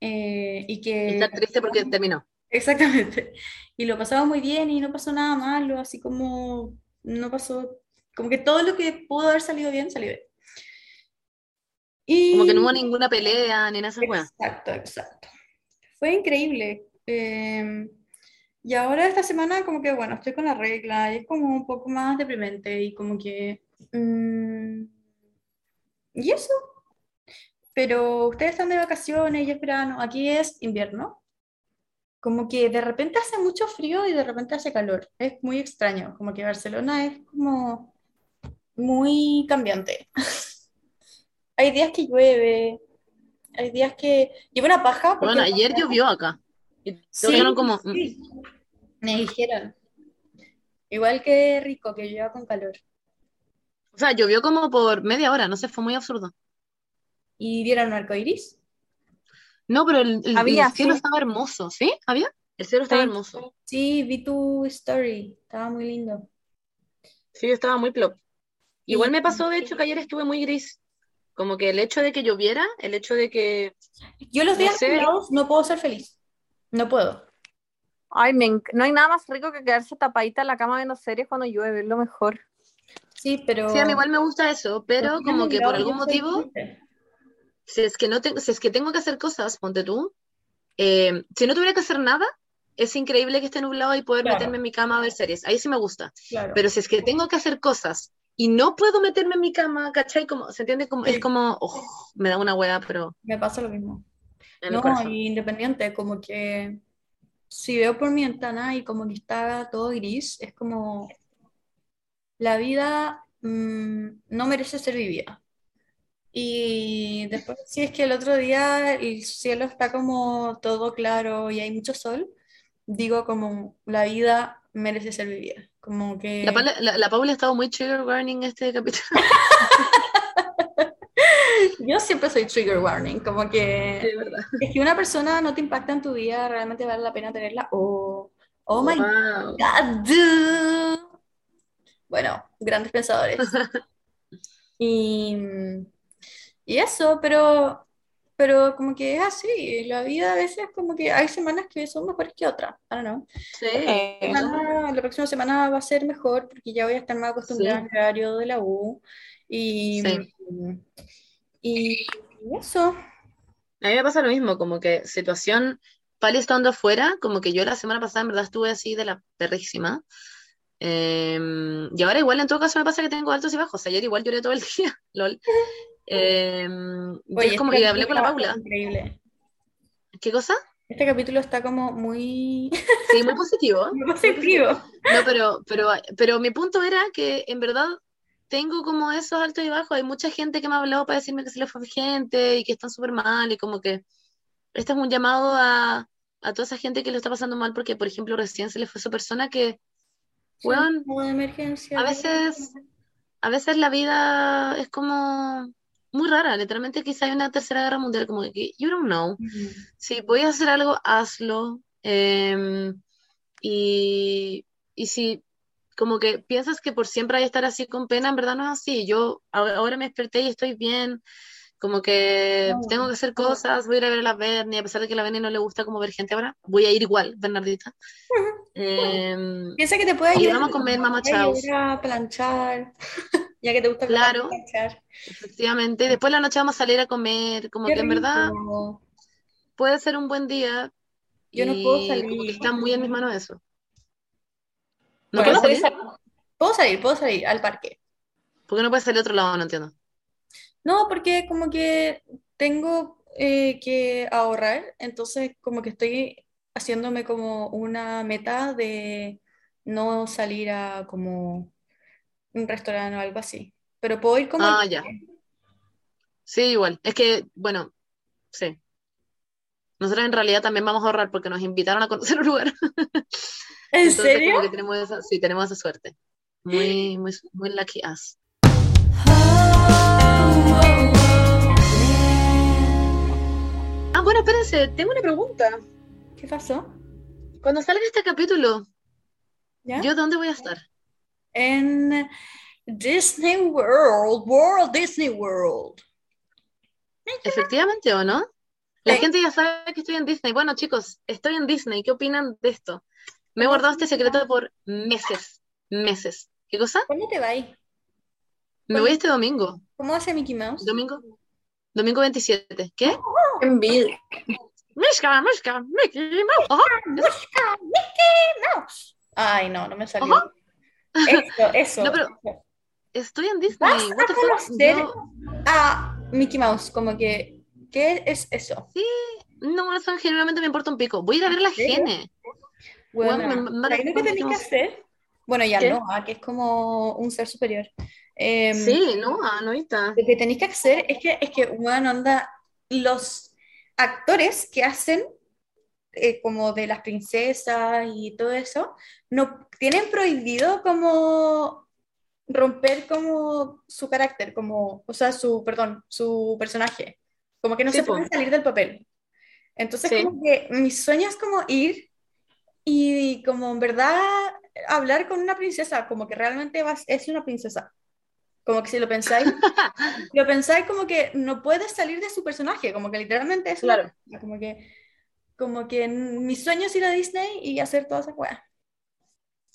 eh, y que... Y estar triste porque terminó. Exactamente. Y lo pasaba muy bien y no pasó nada malo, así como no pasó, como que todo lo que pudo haber salido bien, salió bien. Y... Como que no hubo ninguna pelea ni nada de esas. Exacto, exacto. Fue increíble. Eh, y ahora esta semana como que, bueno, estoy con la regla y es como un poco más deprimente y como que... mm, y eso. Pero ustedes están de vacaciones y es verano, aquí es invierno. Como que de repente hace mucho frío y de repente hace calor. Es muy extraño, como que Barcelona es como muy cambiante. Hay días que llueve, hay días que lleva una paja. porque Bueno, ayer llovió acá. Y Sí, como, mm, sí. Me dijeron. Igual que rico, que llueva con calor. o sea, llovió como por media hora, no sé, fue muy absurdo. ¿Y vieron un arco iris? No, pero el, el- Había, el cielo sí. estaba hermoso, ¿sí? ¿Había? El cielo estaba Sí. hermoso. Sí, vi tu story, estaba muy lindo. Sí, estaba muy plop. Igual me pasó, de hecho, que ayer estuve muy gris. Como que el hecho de que lloviera, el hecho de que... Yo los No días sé. no puedo ser feliz. No puedo. Ay, me no hay nada más rico que quedarse tapadita en la cama viendo series cuando llueve, es lo mejor. Sí, pero... Sí, a mí igual me gusta eso, pero como que por algún motivo, si es que no tengo, si es que tengo que hacer cosas, ponte tú, eh, si no tuviera que hacer nada, es increíble que esté nublado y poder Claro. meterme en mi cama a ver series. Ahí sí me gusta. Claro. Pero si es que tengo que hacer cosas y no puedo meterme en mi cama, ¿cachai? Como, ¿se entiende? Como, Sí. Es como, oh, me da una hueá, pero Me pasa lo mismo. No, y independiente, como que si veo por mi ventana y como que está todo gris, es como la vida mm, no merece ser vivida. Y después, si es que el otro día el cielo está como todo claro y hay mucho sol, digo como la vida merece ser vivida. Como que La, Paula- la, la Paula ha estado muy trigger warning este capítulo. yo siempre soy trigger warning, como que De verdad. es que una persona no te impacta en tu vida, realmente vale la pena tenerla. Oh, oh my Wow. God, dude. Bueno, grandes pensadores. Y, y eso, pero pero como que es así, la vida a veces como que hay semanas que son mejores que otras, I don't know. Sí. Eh, Semana- la próxima semana va a ser mejor porque ya voy a estar más acostumbrada Sí. al horario de la U y, Sí. y eso. A mí me pasa lo mismo, como que situación, Pali estando afuera, como que yo la semana pasada en verdad estuve así de la perrísima. Em, y ahora igual en todo caso me pasa que tengo altos y bajos. Ayer igual lloré todo el día, lol. Oye, es como este que hablé con la Paula. Increíble. ¿Qué cosa? Este capítulo está como muy, Sí, muy positivo. muy positivo. No, pero, pero, pero mi punto era que en verdad tengo como esos altos y bajos. Hay mucha gente que me ha hablado para decirme que se le fue gente y que están súper mal y como que este es un llamado a, a toda esa gente que lo está pasando mal porque, por ejemplo, recién se le fue su persona que, weón, Como de emergencia. a veces, a veces la vida es como muy rara. Literalmente quizá hay una tercera guerra mundial como que you don't know. Ujú. Si podías hacer algo, hazlo. Em, y, y si como que piensas que por siempre hay que estar así con pena, en verdad no es así. Yo a- ahora me desperté y estoy bien. Como que No. tengo que hacer cosas, voy a ir a ver a la Berni, a pesar de que a la Berni no le gusta como ver gente ahora, voy a ir igual, Bernardita. Em, Piensa que te puede ayudar. vamos a comer, mamá, chao. a planchar, ya que te gusta Claro. efectivamente, después de la noche vamos a salir a comer, como Qué que en verdad rico. puede ser un buen día. Yo no puedo salir. como que está muy en mis manos eso. ¿No puedes puedes salir? Puedo salir, puedo salir al parque. ¿Por qué no puedes salir a otro lado? No entiendo. No, porque como que tengo eh, que ahorrar, entonces como que estoy haciéndome como una meta de no salir a como un restaurante o algo así. Pero puedo ir como Ah, ya. Sí, igual. Es que, bueno, sí. Nosotros en realidad también vamos a ahorrar porque nos invitaron a conocer un lugar. ¿En Entonces, serio? como que tenemos esa, sí, tenemos esa suerte. Muy, muy, muy lucky us. Ah, bueno, espérense, tengo una pregunta. ¿Qué pasó? Cuando salga este capítulo, ¿Ya? ¿yo dónde voy a estar? En Disney World, World Disney World. Efectivamente, ¿o no? La Sí. gente ya sabe que estoy en Disney. Bueno, chicos, estoy en Disney. ¿Qué opinan de esto? Me he guardado este secreto por meses, meses. ¿Qué cosa? ¿Cuándo te vas? Me voy este domingo. ¿Cómo hace Mickey Mouse? Domingo. Domingo 27. ¿Qué? envidia. Mishka, Mishka, Mickey Mouse. ¡Busca Mickey Mouse! Ay, no, no me salió. Ajá. Eso, eso. No, pero- Estoy en Disney. Vas What a conocer a Mickey Mouse, como que, ¿qué es eso? No, eso genuinamente me importa un pico. Voy a ir a ver la serio? gene. Bueno, Bueno, me- me- ¿sabes lo que tenés que hacer? Bueno, ya ¿Qué? no, ah, que es como un ser superior. Em, Sí, no, ah, no está. Lo que tenéis que hacer es que, es que, bueno, onda, los actores que hacen eh, como de las princesas y todo eso, no tienen prohibido como romper como su carácter, como, o sea, su, perdón, su personaje, como que no Sí, se pueden salir del papel. Entonces, Sí. como que mi sueño es como ir y como en verdad hablar con una princesa, como que realmente vas, es una princesa. Como que si lo pensáis, lo pensáis como que no puedes salir de su personaje, como que literalmente es una Claro. princesa, como que, como que mi sueño es ir a Disney y hacer toda esa weá.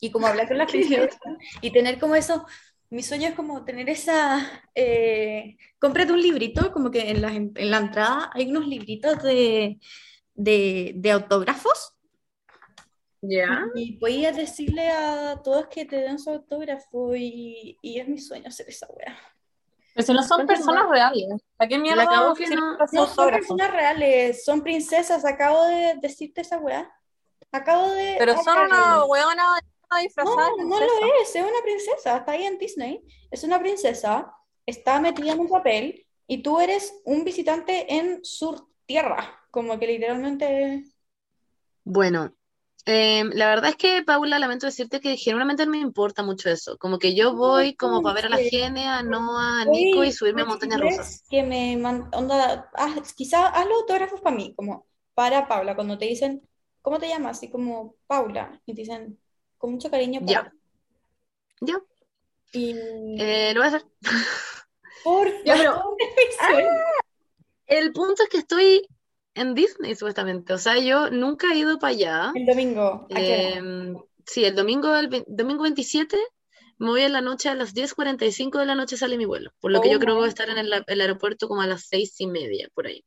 Y como hablar con las princesas y tener como eso, mi sueño es como tener esa, eh, cómprate un librito, como que en la, en la entrada hay unos libritos de, de, de autógrafos Ya. y podías decirle a todos que te den su autógrafo y, y es mi sueño hacer esa weá. Pero si no son ¿Cuántas personas reales. ¿A qué mierda acabo que no- No son autógrafos? personas reales, son princesas, acabo de decirte esa weá. Acabo de... Pero son una weona disfrazada No, no lo es, es una princesa, está ahí en Disney, es una princesa, está metida en un papel y tú eres un visitante en su tierra, como que literalmente... Bueno, eh, la verdad es que, Paula, lamento decirte que genuinamente no me importa mucho eso. Como que yo voy como para ver a la sí. Gene, a Noah, a Nico y subirme a montañas rusas. Que me onda, haz- quizá haz los autógrafos para mí, como para Paula, cuando te dicen, ¿cómo te llamas? Así como Paula, y te dicen, con mucho cariño, Ya. Ya, Y eh, lo voy a hacer. por Ya, pero- favor, mi sueño. El punto es que estoy en Disney, supuestamente. O sea, yo nunca he ido para allá. El domingo. ¿a qué? Eh, sí, el domingo, el domingo 27 me voy en la noche a las 10.45 de la noche sale mi vuelo. Por lo que yo creo que voy a estar en el, el aeropuerto como a las seis y media, por ahí.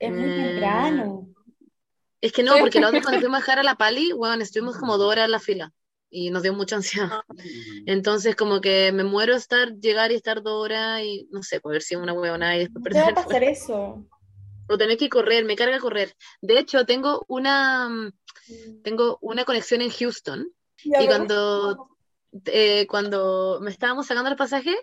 es muy mm. temprano. Es que no, porque la otra cuando fuimos a dejar a la Pali, bueno, estuvimos como dos horas en la fila y nos dio mucha ansiedad. Entonces, como que me muero estar, llegar y estar dos horas y no sé, poder ser una huevona y después ¿Qué va perder a pasar eso? O tener que correr, me carga correr. De hecho, tengo una, mm, tengo una conexión en Houston Ya y cuando, eh, cuando me estábamos sacando el pasaje,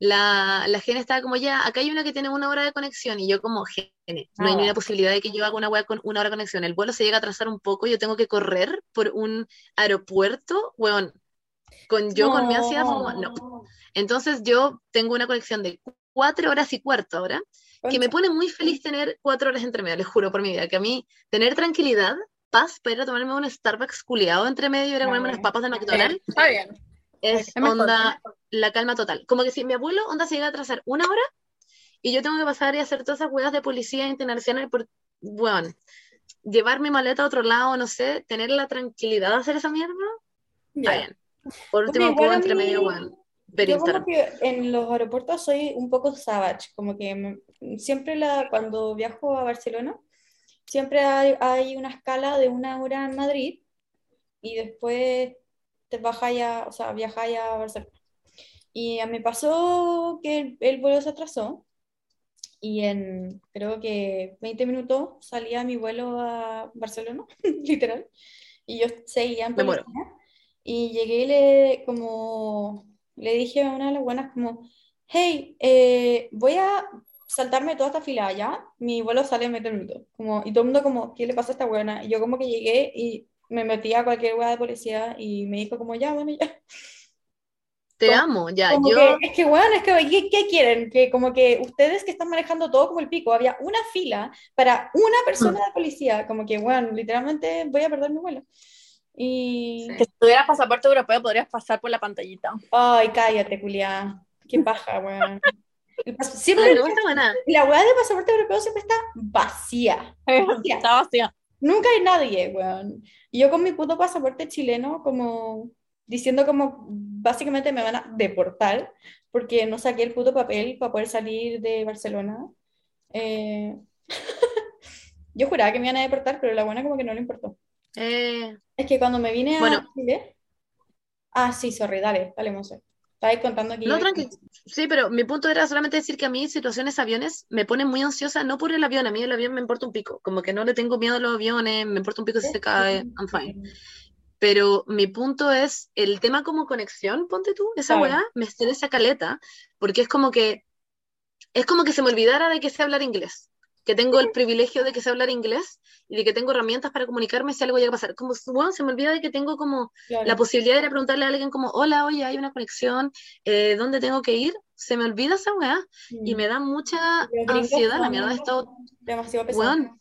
la, la Gene estaba como, ya, acá hay una que tiene una hora de conexión, y yo como, Gene, no hay Ah, ni una posibilidad de que yo haga una wea con una hora de conexión, el vuelo se llega a atrasar un poco, yo tengo que correr por un aeropuerto, weón, con yo con mi ansiedad, como, no. Entonces yo tengo una conexión de cuatro horas y cuarto ahora, que me pone muy feliz tener cuatro horas entre medio, les juro por mi vida, que a mí tener tranquilidad, paz para ir a tomarme un Starbucks culiado entre medio y ir a comerme unas papas de McDonald's, Está bien. Es onda la calma total. Como que si mi abuelo onda se llega a atrasar una hora y yo tengo que pasar y hacer todas esas huevas de policía internacional por, bueno, llevar mi maleta a otro lado, no sé, tener la tranquilidad de hacer esa mierda, Ya. bien. Por último, puedo entre mí- medio, ver Yo como que en los aeropuertos soy un poco savage, como que siempre la, cuando viajo a Barcelona, siempre hay, hay una escala de una hora en Madrid y después te bajáis a, o sea, viajáis a Barcelona. Y a mí pasó que el, el vuelo se atrasó y en creo que 20 minutos salía mi vuelo a Barcelona, literal, y yo seguía en Me policía. Y llegué y le, como, le dije a una de las buenas como, hey, eh, voy a saltarme toda esta fila ya, mi vuelo sale en 20 minutos, como, y todo el mundo como, ¿qué le pasa a esta buena? Y yo como que llegué y me metí a cualquier hueá de policía y me dijo como, ya, bueno, ya. Te como- amo, ya, yo, que, es que, bueno, es que, ¿qué, qué quieren? Que como que ustedes que están manejando todo como el pico, había una fila para una persona Mm. de policía, como que, bueno, literalmente voy a perder mi vuelo. Y, Sí. Que si tuvieras pasaporte europeo podrías pasar por la pantallita. ay, cállate, culia, qué paja, weón. Siempre, Ay, no, está buena. la weá de pasaporte europeo siempre está vacía, vacía. Está vacía. Nunca hay nadie, weón. Y yo con mi puto pasaporte chileno, como diciendo como básicamente me van a deportar porque no saqué el puto papel para poder salir de Barcelona. Eh, Yo juraba que me iban a deportar, pero la buena como que no le importó. Eh, Es que cuando me vine a Bueno. Chile... Ah, sí, sorry, dale, dale, Monse. Estabais contando que... No, tranqui. Sí, pero mi punto era solamente decir que a mí situaciones aviones me ponen muy ansiosa, no por el avión, a mí el avión me importa un pico, como que no le tengo miedo a los aviones, me importa un pico si se cae, I'm fine. Pero mi punto es el tema como conexión, ponte tú, esa Claro. weá me estresa caleta, porque es como que es como que se me olvidara de que sé hablar inglés, que tengo el privilegio de que sé hablar inglés y de que tengo herramientas para comunicarme si algo llega a pasar. Como weón, se me olvida de que tengo como Claro. la posibilidad de ir a preguntarle a alguien como, hola, oye, hay una conexión, eh, ¿dónde tengo que ir? Se me olvida esa weá y Mm. me da mucha ansiedad, la mierda, he estado, Demasiado pesado. weón,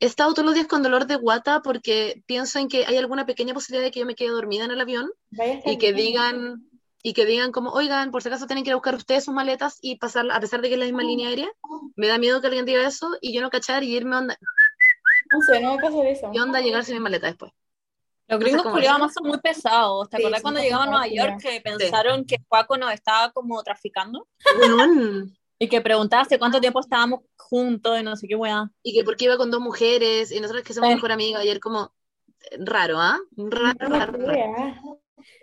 he estado todos los días con dolor de guata porque pienso en que hay alguna pequeña posibilidad de que yo me quede dormida en el avión Vaya y que bien. digan y que digan como, oigan, por si acaso tienen que ir a buscar ustedes sus maletas y pasar, a pesar de que es la misma línea aérea, me da miedo que alguien diga eso y yo no cachar y irme onda, No sé, no me pasa eso. ¿qué onda llegar sin mi maleta después? Los gringos culiados son muy pesados. ¿Te Sí, acuerdas cuando llegamos a Nueva York que pensaron que Juaco nos estaba como traficando? Y que preguntaba hace cuánto tiempo estábamos juntos y no sé qué weá. y que porque iba con dos mujeres y nosotros que somos Sí. mejor amigas ayer como eh, raro, ¿ah? Raro, No, raro, qué raro.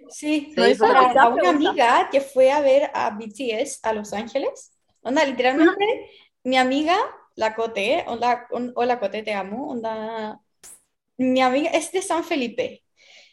Sí, Sí, fue a, como- a una amiga que fue a ver a BTS a Los Ángeles. Onda, literalmente, mi amiga, la Cote, onda, on- hola Cote, te amo. Onda, mi amiga es de San Felipe.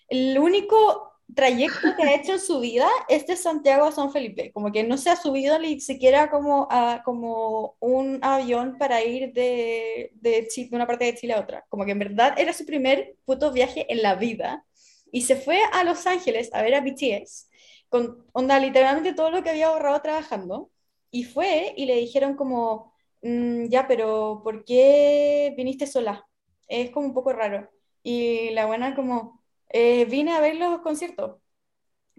El único trayecto que ha hecho en su vida es de Santiago a San Felipe. Como que no se ha subido ni siquiera como, a, como un avión para ir de, de, Chi- de una parte de Chile a otra. Como que en verdad era su primer puto viaje en la vida. Y se fue a Los Ángeles a ver a BTS, con onda, literalmente todo lo que había ahorrado trabajando. Y fue y le dijeron como, "Mm, ya, pero ¿por qué viniste sola? Es como un poco raro. Y la buena como, "Eh, vine a ver los conciertos.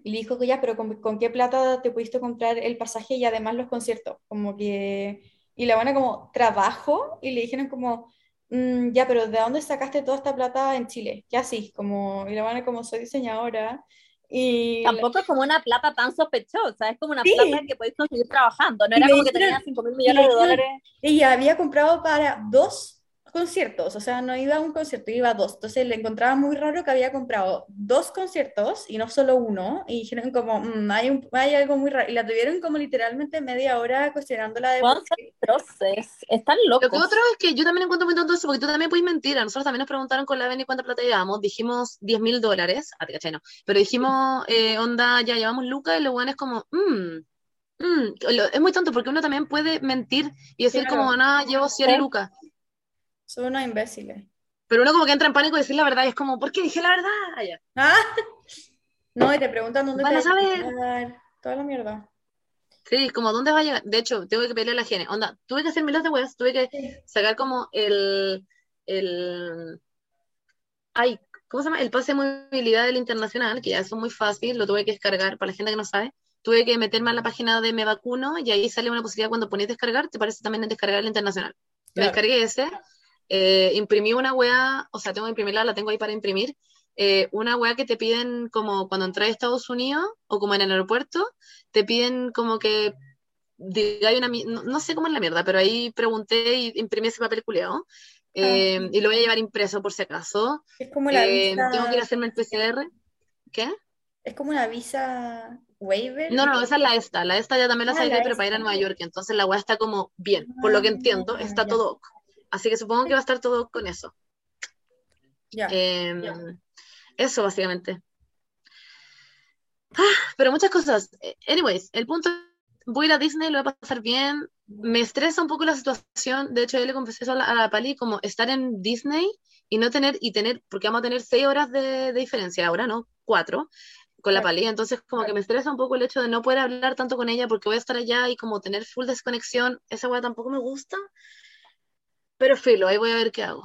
Y le dijo que ya, pero ¿con, con qué plata te pudiste comprar el pasaje y además los conciertos? Como que Y la buena como, trabajo, y le dijeron como, "Mm, ya, pero ¿de dónde sacaste toda esta plata en Chile? ¿Qué así? Como, y la buena como, soy diseñadora. Y la- Tampoco es como una plata tan sospechosa, es como una Sí. plata que podéis conseguir trabajando. No Y era como que tenía 5 mil y millones de dólares. ella había comprado para dos conciertos, o sea, no iba a un concierto, iba a dos. Entonces le encontraba muy raro que había comprado dos conciertos y no solo uno. Y dijeron como, "Mm, hay, un- hay algo muy raro. Y la tuvieron como literalmente media hora cuestionándola de atroces, están Lo que locos. otro es que yo también encuentro muy tonto eso, porque tú también puedes mentir. A nosotros también nos preguntaron con la Beni cuánta plata llevábamos. Dijimos 10 mil dólares. Ah, te caché, no. Pero dijimos, eh, onda, ya llevamos lucas, y lo bueno es como, mmm, mmm. Lo- Es muy tonto porque uno también puede mentir y decir Claro. como, nada, llevo 100 Sí. lucas. Son unos imbéciles. Pero uno como que entra en pánico y decir la verdad y es como, ¿por qué dije la verdad? Ah, ya. Ah, no, y te preguntan dónde Van te a saber. quedar, Toda la mierda. Sí, como, ¿dónde va a llegar? De hecho, tengo que pelear a la higiene. Onda, tuve que hacer miles de weas, tuve que Sí. sacar como el, el, ay, ¿cómo se llama? El pase de movilidad del internacional, que ya eso es muy fácil, lo tuve que descargar para la gente que no sabe. Tuve que meterme a la página de Me Vacuno y ahí sale una posibilidad cuando pones descargar, te parece también descargar el internacional. Claro. descargué ese, eh, imprimí una wea, o sea, tengo que imprimirla, la tengo ahí para imprimir, eh, una wea que te piden como cuando entras a Estados Unidos o como en el aeropuerto, te piden como que digáis una, no, no sé cómo es la mierda, pero ahí pregunté y imprimí ese papel culeado. eh, y lo voy a llevar impreso por si acaso. Es como la visa. tengo que ir a hacerme el PCR. ¿Qué? Es como una visa waiver. No, no, esa es la esta. La esta ya también la Ah, saqué, pero para ir a. Nueva York. Entonces la weá está como bien. Por lo que Ah, entiendo, está ya. todo. Así que supongo que va a estar todo con eso. Ya. Eh, ya. Eso, básicamente. Ah, pero muchas cosas. Anyways, el punto voy a ir a Disney, lo voy a pasar bien. Me estresa un poco la situación. De hecho, yo le confesé eso a la, a la Pali, como estar en Disney y no tener, y tener, porque vamos a tener seis horas de, de diferencia ahora, ¿no? Cuatro, con la. Pali. Entonces, como que me estresa un poco el hecho de no poder hablar tanto con ella porque voy a estar allá y como tener full desconexión. Esa weá tampoco me gusta. Pero filo, ahí voy a ver qué hago.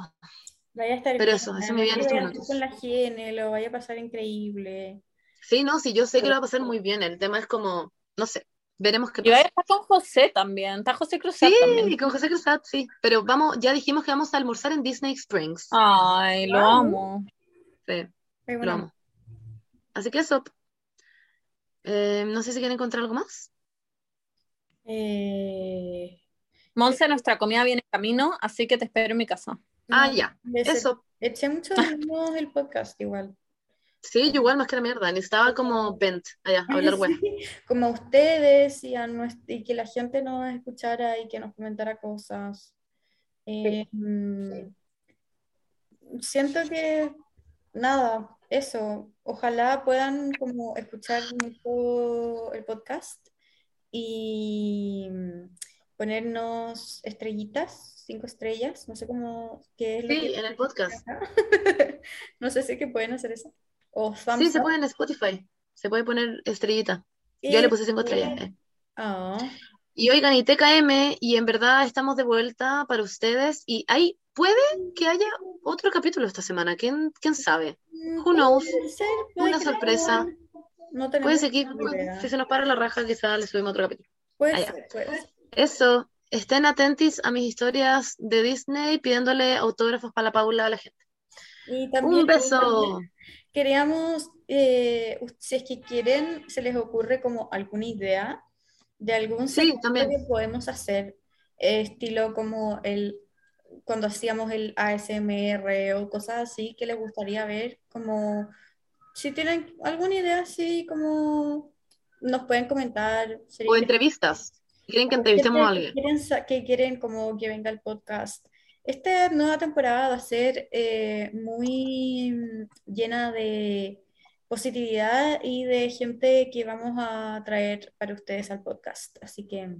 Vaya a estar Pero bien, eso, eso me viene estos con la higiene, lo vaya a pasar increíble. Sí, no, sí, yo sé que lo va a pasar muy bien. El tema es como, no sé, veremos qué Y va a pasa. estar con José también, está José Cruzat Sí, también. y con José Cruzat, sí. Pero vamos, ya dijimos que vamos a almorzar en Disney Springs. Ay, lo amo. Sí, lo amo. Así que eso. Eh, no sé si quieren encontrar algo más. eh, Monse, nuestra comida viene en camino, así que te espero en mi casa. Ah, no, ya. Eso. Eché mucho de menos el podcast igual. Sí, yo igual más que la mierda. Necesitaba como vent allá, a hablar web. Sí, como ustedes y, a nues- y que la gente nos escuchara y que nos comentara cosas. Eh, mm, siento que, nada, eso, ojalá puedan como escuchar mucho el podcast y ponernos estrellitas, cinco estrellas, no sé cómo, qué es lo Sí, que... en el podcast. No sé si es que pueden hacer eso. O Sí, se puede en Spotify. Se puede poner estrellita. Yo le puse cinco estrellas. eh. Ah. Y oigan, y TKM, y en verdad estamos de vuelta para ustedes. Y hay, puede que haya otro capítulo esta semana. ¿Quién, quién sabe? Mm, Who knows? ser, Una no. sorpresa. No Puede ser que si se nos para la raja, quizás le subimos otro capítulo. Puede ser, puede ser. Eso, estén atentos a mis historias de Disney pidiéndole autógrafos para la Paula a la gente. Y también Un beso. queríamos, eh, si es que quieren, se les ocurre como alguna idea de algún Sí, también. que podemos hacer, eh, estilo como el cuando hacíamos el ASMR o cosas así que les gustaría ver, como si tienen alguna idea así, como nos pueden comentar. O entrevistas. Quieren que entrevistemos a alguien. Que quieren, que quieren como que venga el podcast. Esta nueva temporada va a ser eh, muy mm, llena de positividad y de gente que vamos a traer para ustedes al podcast. Así que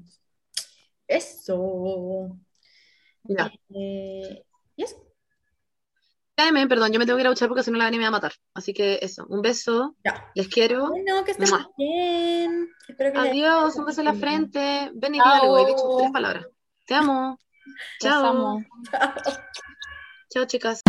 eso. Ya. Eh, y eso. Perdón, yo me tengo que ir a duchar porque si no la Dani me va a matar. Así que eso, un beso. Ya. Les quiero. Bueno, que estén Mua. bien. Espero que les- Adiós, un beso en la frente. Ven y güey, dicho tres palabras. Te amo. Chao. amo. Chao, chicas.